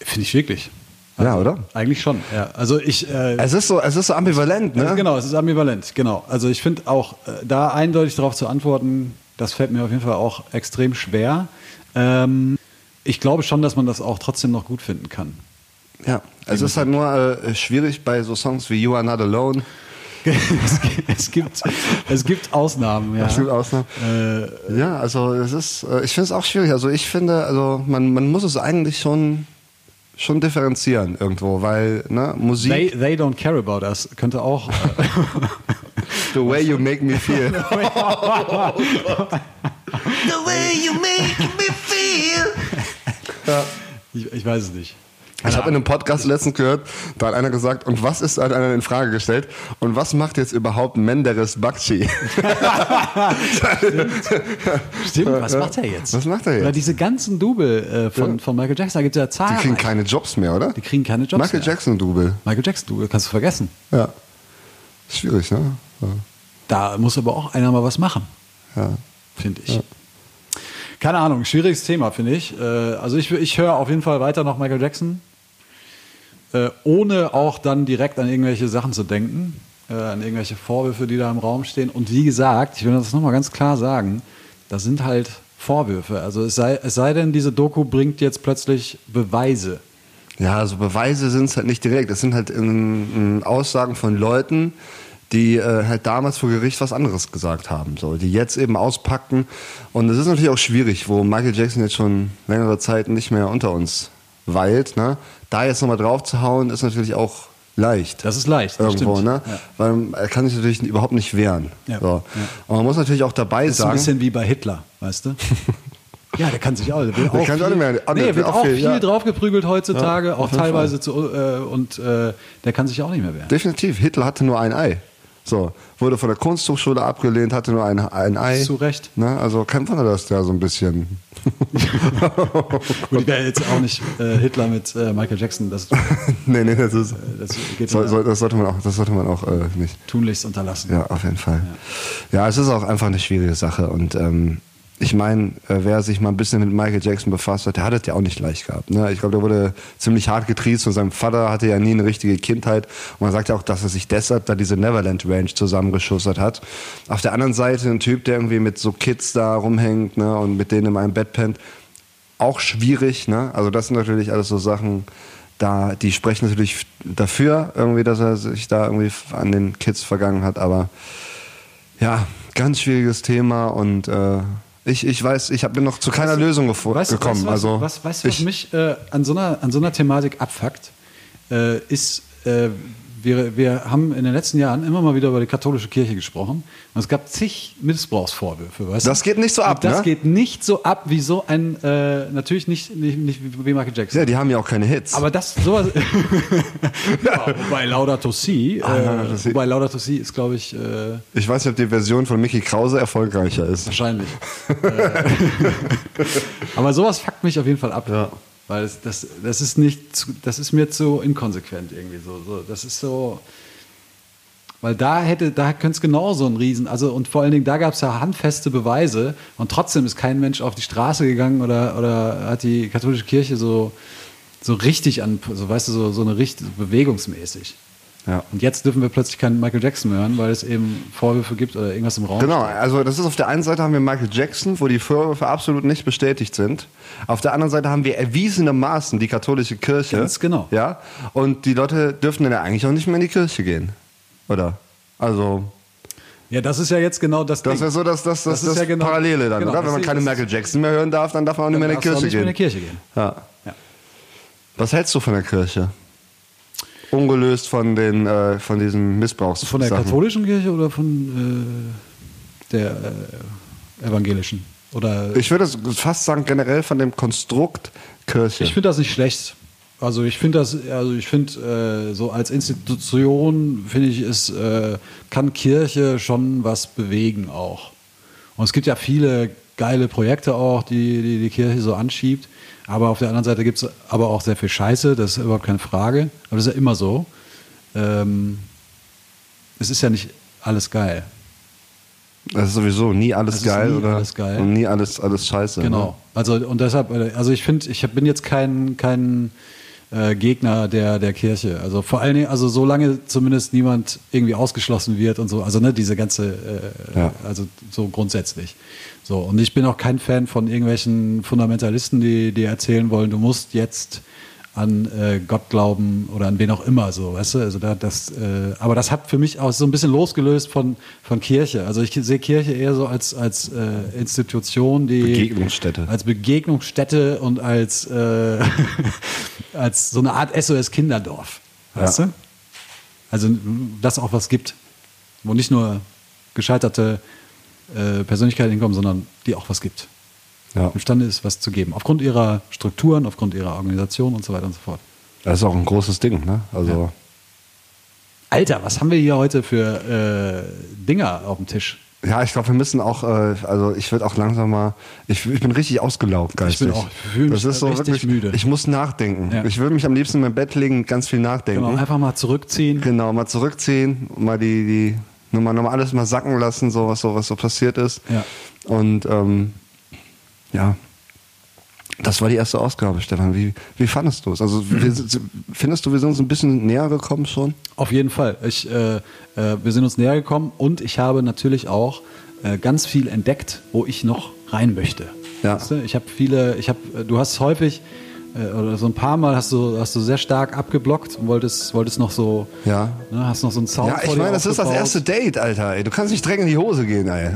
Speaker 4: Finde ich wirklich.
Speaker 3: Ja, oder?
Speaker 4: Eigentlich schon, ja. Also ich, äh,
Speaker 3: Es ist so, es ist so ambivalent, ne?
Speaker 4: Also genau, es ist ambivalent, genau. Also ich finde auch, äh, da eindeutig darauf zu antworten, das fällt mir auf jeden Fall auch extrem schwer. Ähm, ich glaube schon, dass man das auch trotzdem noch gut finden kann.
Speaker 3: Ja, es ist halt nur äh, schwierig bei so Songs wie You Are Not Alone. [LAUGHS]
Speaker 4: es, gibt- es, gibt, es gibt Ausnahmen, ja.
Speaker 3: Es gibt Ausnahmen. ja, also es ist, äh, ich finde es auch schwierig. Also ich finde, also man, man muss es eigentlich schon, schon differenzieren irgendwo, weil ne, Musik,
Speaker 4: They, they don't care about us könnte auch. Äh,
Speaker 3: the way you make me feel. [LAUGHS]
Speaker 4: ich, ich weiß es nicht.
Speaker 3: Ich habe in einem Podcast letztens gehört, da hat einer gesagt, und was ist, hat einer in Frage gestellt, und was macht jetzt überhaupt Menderes Bakshi? [LAUGHS]
Speaker 4: Stimmt, was macht er jetzt?
Speaker 3: Was macht er jetzt?
Speaker 4: Oder diese ganzen Double äh, von, von Michael Jackson, da gibt es ja
Speaker 3: Die
Speaker 4: Zahlen.
Speaker 3: kriegen keine Jobs mehr, oder?
Speaker 4: Die kriegen keine Jobs
Speaker 3: Michael
Speaker 4: mehr.
Speaker 3: Jackson Double.
Speaker 4: Michael Jackson Double, kannst du vergessen.
Speaker 3: Ja. Schwierig, ne? Ja.
Speaker 4: Da muss aber auch einer mal was machen,
Speaker 3: ja.
Speaker 4: finde ich. Keine Ahnung, schwieriges Thema, finde ich. Äh, Also ich, ich höre auf jeden Fall weiter noch Michael Jackson, äh, ohne auch dann direkt an irgendwelche Sachen zu denken, äh, an irgendwelche Vorwürfe, die da im Raum stehen. Und wie gesagt, ich will das nochmal ganz klar sagen, das sind halt Vorwürfe. Also es sei, es sei denn, diese Doku bringt jetzt plötzlich Beweise.
Speaker 3: Ja, also Beweise sind es halt nicht direkt. Es sind halt ähm, ähm, Aussagen von Leuten, die äh, halt damals vor Gericht was anderes gesagt haben, so, die jetzt eben auspacken. Und es ist natürlich auch schwierig, wo Michael Jackson jetzt schon längere Zeit nicht mehr unter uns weilt. Ne? Da jetzt nochmal drauf zu hauen, ist natürlich auch leicht.
Speaker 4: Das ist leicht. Das
Speaker 3: Irgendwo,
Speaker 4: stimmt.
Speaker 3: ne?
Speaker 4: Ja.
Speaker 3: Weil er kann sich natürlich überhaupt nicht wehren.
Speaker 4: Ja.
Speaker 3: So.
Speaker 4: Ja.
Speaker 3: Und man muss natürlich auch dabei
Speaker 4: Das ist ein
Speaker 3: sagen.
Speaker 4: bisschen wie bei Hitler, weißt du? [LAUGHS] Ja, der kann sich auch. Der, will auch
Speaker 3: kann sich auch
Speaker 4: viel,
Speaker 3: nicht mehr- ah,
Speaker 4: nee,
Speaker 3: der
Speaker 4: wird
Speaker 3: will auch viel,
Speaker 4: viel, draufgeprügelt heutzutage, auch teilweise zu, äh, und äh, der kann sich auch nicht mehr wehren.
Speaker 3: Definitiv, Hitler hatte nur ein Ei. So, wurde von der Kunsthochschule abgelehnt, hatte nur ein, ein Ei.
Speaker 4: Zu Recht.
Speaker 3: Ne? Also kein Wunder, dass der so ein bisschen. [LAUGHS]
Speaker 4: Gut, wäre jetzt auch nicht äh, Hitler mit äh, Michael Jackson, das, [LAUGHS]
Speaker 3: nee, nee, das ist.
Speaker 4: das geht
Speaker 3: Soll,
Speaker 4: mir
Speaker 3: soll, das sollte man auch, das sollte man auch äh, nicht.
Speaker 4: tunlichst unterlassen.
Speaker 3: Ja, auf jeden Fall. Ja. es ist auch einfach eine schwierige Sache. Und ähm, ich meine, äh, wer sich mal ein bisschen mit Michael Jackson befasst hat, der hat es ja auch nicht leicht gehabt. Ne? Ich glaube, der wurde ziemlich hart getriezt und sein Vater hatte ja nie eine richtige Kindheit. Und man sagt ja auch, dass er sich deshalb da diese Neverland Ranch zusammengeschustert hat. Auf der anderen Seite ein Typ, der irgendwie mit so Kids da rumhängt ne? und mit denen in einem Bett pennt. Auch schwierig. Ne? Also das sind natürlich alles so Sachen, da, die sprechen natürlich dafür, irgendwie, dass er sich da irgendwie an den Kids vergangen hat. Aber ja, ganz schwieriges Thema und äh, ich, ich weiß, ich habe noch zu keiner Lösung
Speaker 4: Weißt du,
Speaker 3: gekommen.
Speaker 4: Weißt, du,
Speaker 3: also
Speaker 4: was, was, weißt du, was
Speaker 3: ich,
Speaker 4: mich äh, an, so einer, an so einer Thematik abfuckt, äh, ist, äh, wir, wir haben in den letzten Jahren immer mal wieder über die katholische Kirche gesprochen und es gab zig Missbrauchsvorwürfe. Weißt du?
Speaker 3: Das geht nicht so ab,
Speaker 4: Das
Speaker 3: ne?
Speaker 4: geht nicht so ab wie so ein, äh, natürlich nicht, nicht, nicht wie Michael Jackson.
Speaker 3: ja, die haben ja auch keine Hits.
Speaker 4: Aber das sowas. [LAUGHS] ja, wobei Laudato Si, äh,
Speaker 3: Ah, Laudato Si.
Speaker 4: wobei Laudato Si ist, glaube ich, äh,
Speaker 3: ich weiß nicht, ob die Version von Mickey Krause erfolgreicher ist.
Speaker 4: wahrscheinlich. äh, [LAUGHS] aber sowas fuckt mich auf jeden Fall ab.
Speaker 3: Ja.
Speaker 4: Weil es, das, das ist nicht, zu, das ist mir zu inkonsequent irgendwie so. so das ist so. Weil da hätte, da könnte es genauso ein Riesen, also und vor allen Dingen, da gab es ja handfeste Beweise und trotzdem ist kein Mensch auf die Straße gegangen oder, oder hat die katholische Kirche so, so richtig an, so weißt du, so, so eine Richt bewegungsmäßig.
Speaker 3: Ja.
Speaker 4: Und jetzt dürfen wir plötzlich keinen Michael Jackson mehr hören, weil es eben Vorwürfe gibt oder irgendwas im Raum
Speaker 3: Genau, also das ist auf der einen Seite haben wir Michael Jackson, wo die Vorwürfe absolut nicht bestätigt sind. Auf der anderen Seite haben wir erwiesenermaßen die katholische Kirche.
Speaker 4: Ganz genau.
Speaker 3: Ja, und die Leute dürfen dann ja eigentlich auch nicht mehr in die Kirche gehen. Oder? Also,
Speaker 4: Ja, das ist ja jetzt genau das
Speaker 3: das wäre so das, das, das,
Speaker 4: Das ist
Speaker 3: das
Speaker 4: ja genau-
Speaker 3: Parallele dann,
Speaker 4: genau,
Speaker 3: oder? Wenn man keine Michael Jackson mehr hören darf, dann darf man auch nicht mehr in Kirche
Speaker 4: auch nicht mehr in
Speaker 3: gehen.
Speaker 4: die Kirche gehen.
Speaker 3: Ja.
Speaker 4: Ja.
Speaker 3: Was hältst du von der Kirche? Ungelöst von den äh, von diesen Missbrauchs.
Speaker 4: Von der katholischen Kirche oder von äh, der äh, evangelischen? Oder
Speaker 3: Ich würde fast sagen generell von dem Konstrukt Kirche.
Speaker 4: Ich finde das nicht schlecht. Also ich finde das, also ich finde äh, so als Institution finde ich es äh, kann Kirche schon was bewegen auch. Und es gibt ja viele geile Projekte auch, die die, die Kirche so anschiebt. Aber auf der anderen Seite gibt es aber auch sehr viel Scheiße, das ist überhaupt keine Frage. Aber das ist ja immer so. Ähm, es ist ja nicht alles geil.
Speaker 3: Das ist sowieso nie alles geil
Speaker 4: nie
Speaker 3: oder
Speaker 4: alles geil.
Speaker 3: und nie alles alles scheiße.
Speaker 4: Genau.
Speaker 3: Ne?
Speaker 4: Also und deshalb, also ich finde, ich bin jetzt kein, kein äh, Gegner der, der Kirche. Also vor allen Dingen, also solange zumindest niemand irgendwie ausgeschlossen wird und so, also ne, diese ganze, äh,
Speaker 3: Ja.
Speaker 4: also so grundsätzlich. So, und ich bin auch kein Fan von irgendwelchen Fundamentalisten, die, die erzählen wollen, du musst jetzt an äh, Gott glauben oder an wen auch immer so, weißt du? Also da, das, äh, aber das hat für mich auch so ein bisschen losgelöst von, von Kirche. Also ich sehe Kirche eher so als, als äh, Institution, die
Speaker 3: Begegnungsstätte.
Speaker 4: als Begegnungsstätte und als, äh, [LAUGHS] als so eine Art SOS-Kinderdorf. Weißt
Speaker 3: Ja.
Speaker 4: du? Also das auch was gibt, wo nicht nur gescheiterte äh, Persönlichkeiten hinkommen, sondern die auch was gibt.
Speaker 3: Ja.
Speaker 4: Imstande ist, was zu geben. Aufgrund ihrer Strukturen, aufgrund ihrer Organisation und so weiter und so fort.
Speaker 3: Das ist auch ein großes Ding, ne? Also,
Speaker 4: Alter, was haben wir hier heute für äh, Dinger auf dem Tisch?
Speaker 3: ja, ich glaube, wir müssen auch, äh, also ich würde auch langsam mal, ich, ich bin richtig ausgelaugt geistig.
Speaker 4: bin auch- ich fühl mich
Speaker 3: das ist so
Speaker 4: richtig
Speaker 3: wirklich,
Speaker 4: müde.
Speaker 3: Ich muss nachdenken.
Speaker 4: Ja.
Speaker 3: Ich würde mich am liebsten in mein Bett legen und ganz viel nachdenken.
Speaker 4: Genau, einfach mal zurückziehen.
Speaker 3: Genau, mal zurückziehen, mal die, die nochmal, nochmal alles mal sacken lassen, so was so, was so passiert ist.
Speaker 4: Ja.
Speaker 3: Und ähm, ja, das war die erste Ausgabe, Stefan. Wie, wie fandest du es? Also wir, [CLEARS THROAT] findest du, wir sind uns ein bisschen näher gekommen schon?
Speaker 4: Auf jeden Fall. Ich, äh, äh, wir sind uns näher gekommen und ich habe natürlich auch äh, ganz viel entdeckt, wo ich noch rein möchte.
Speaker 3: Ja.
Speaker 4: Weißt du? Ich habe viele, ich habe, du hast häufig oder so ein paar Mal hast du, hast du sehr stark abgeblockt und wolltest, wolltest noch so,
Speaker 3: Ja.
Speaker 4: ne, hast noch so einen Sound
Speaker 3: Ja, ich meine, das ist das erste Date, Alter. Ey. Du kannst nicht direkt in die Hose gehen, ey.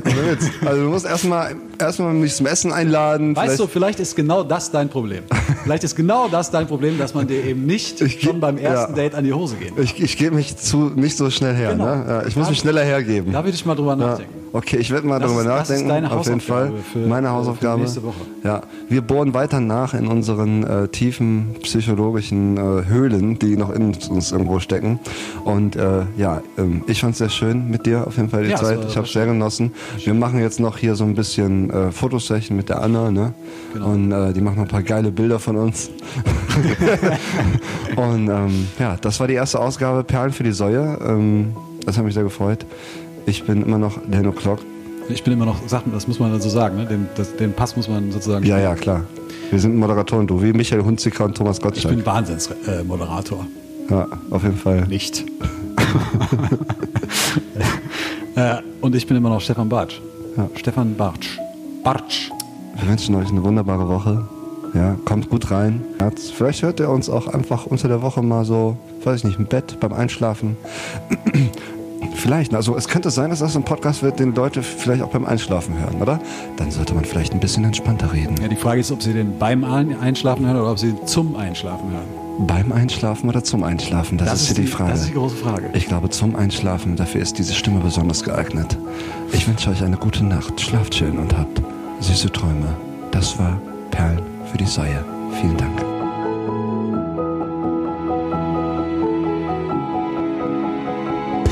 Speaker 3: Also du musst erstmal erstmal mich zum Essen einladen.
Speaker 4: Weißt du,
Speaker 3: vielleicht-
Speaker 4: vielleicht ist genau das dein Problem. vielleicht ist genau das dein Problem, dass man dir eben nicht [LAUGHS]
Speaker 3: Ich
Speaker 4: schon beim ersten
Speaker 3: ja.
Speaker 4: Date an die Hose gehen.
Speaker 3: ich, ich gebe mich zu nicht so schnell her.
Speaker 4: Genau.
Speaker 3: Ne? Ja, ich muss mich schneller hergeben.
Speaker 4: Da würde ich mal drüber nachdenken.
Speaker 3: Okay, ich werde mal
Speaker 4: Das
Speaker 3: darüber
Speaker 4: ist- das ist
Speaker 3: nachdenken.
Speaker 4: deine
Speaker 3: auf jeden Fall. Meine Hausaufgabe.
Speaker 4: nächste Woche.
Speaker 3: Ja, wir bohren weiter nach in unseren äh, tiefen psychologischen äh, Höhlen, die noch in uns irgendwo stecken. Und äh, ja, ähm, ich fand es sehr schön mit dir auf jeden Fall die
Speaker 4: Ja,
Speaker 3: Zeit. ich habe es sehr genossen. Wir machen jetzt noch hier so ein bisschen äh, Fotosession mit der Anna, ne?
Speaker 4: Genau.
Speaker 3: Und äh, die macht noch ein paar geile Bilder von uns. [LAUGHS] Und ähm, ja, das war die erste Ausgabe Perlen für die Säue. Ähm, das hat mich sehr gefreut. Ich bin immer noch Dan O'Clock.
Speaker 4: Ich bin immer noch, sag, das muss man dann so sagen, ne? den, das, den Pass muss man sozusagen.
Speaker 3: Ja, ja, klar. Wir sind Moderatoren, du, wie Michael Hunziker und Thomas
Speaker 4: Ich
Speaker 3: Gottschalk.
Speaker 4: bin Wahnsinnsmoderator.
Speaker 3: ja, auf jeden Fall.
Speaker 4: Nicht. [LAUGHS] äh, und ich bin immer noch Stefan Bartsch.
Speaker 3: Ja.
Speaker 4: Stefan Bartsch. Bartsch.
Speaker 3: Wir wünschen euch eine wunderbare Woche. Ja, kommt gut rein. Vielleicht hört ihr uns auch einfach unter der Woche mal so, weiß ich nicht, im Bett, beim Einschlafen. Vielleicht, also es könnte sein, dass das ein Podcast wird, den Leute vielleicht auch beim Einschlafen hören, oder? Dann sollte man vielleicht ein bisschen entspannter reden.
Speaker 4: Ja, die Frage ist, ob Sie den beim Ein- Einschlafen hören oder ob Sie den zum Einschlafen hören.
Speaker 3: Beim Einschlafen oder zum Einschlafen? Das, ist hier die, Frage.
Speaker 4: Das ist die große Frage.
Speaker 3: Ich glaube, zum Einschlafen, dafür ist diese Stimme besonders geeignet. Ich wünsche euch eine gute Nacht, schlaft schön und habt süße Träume. Das war Perlen für die Säue. Vielen Dank.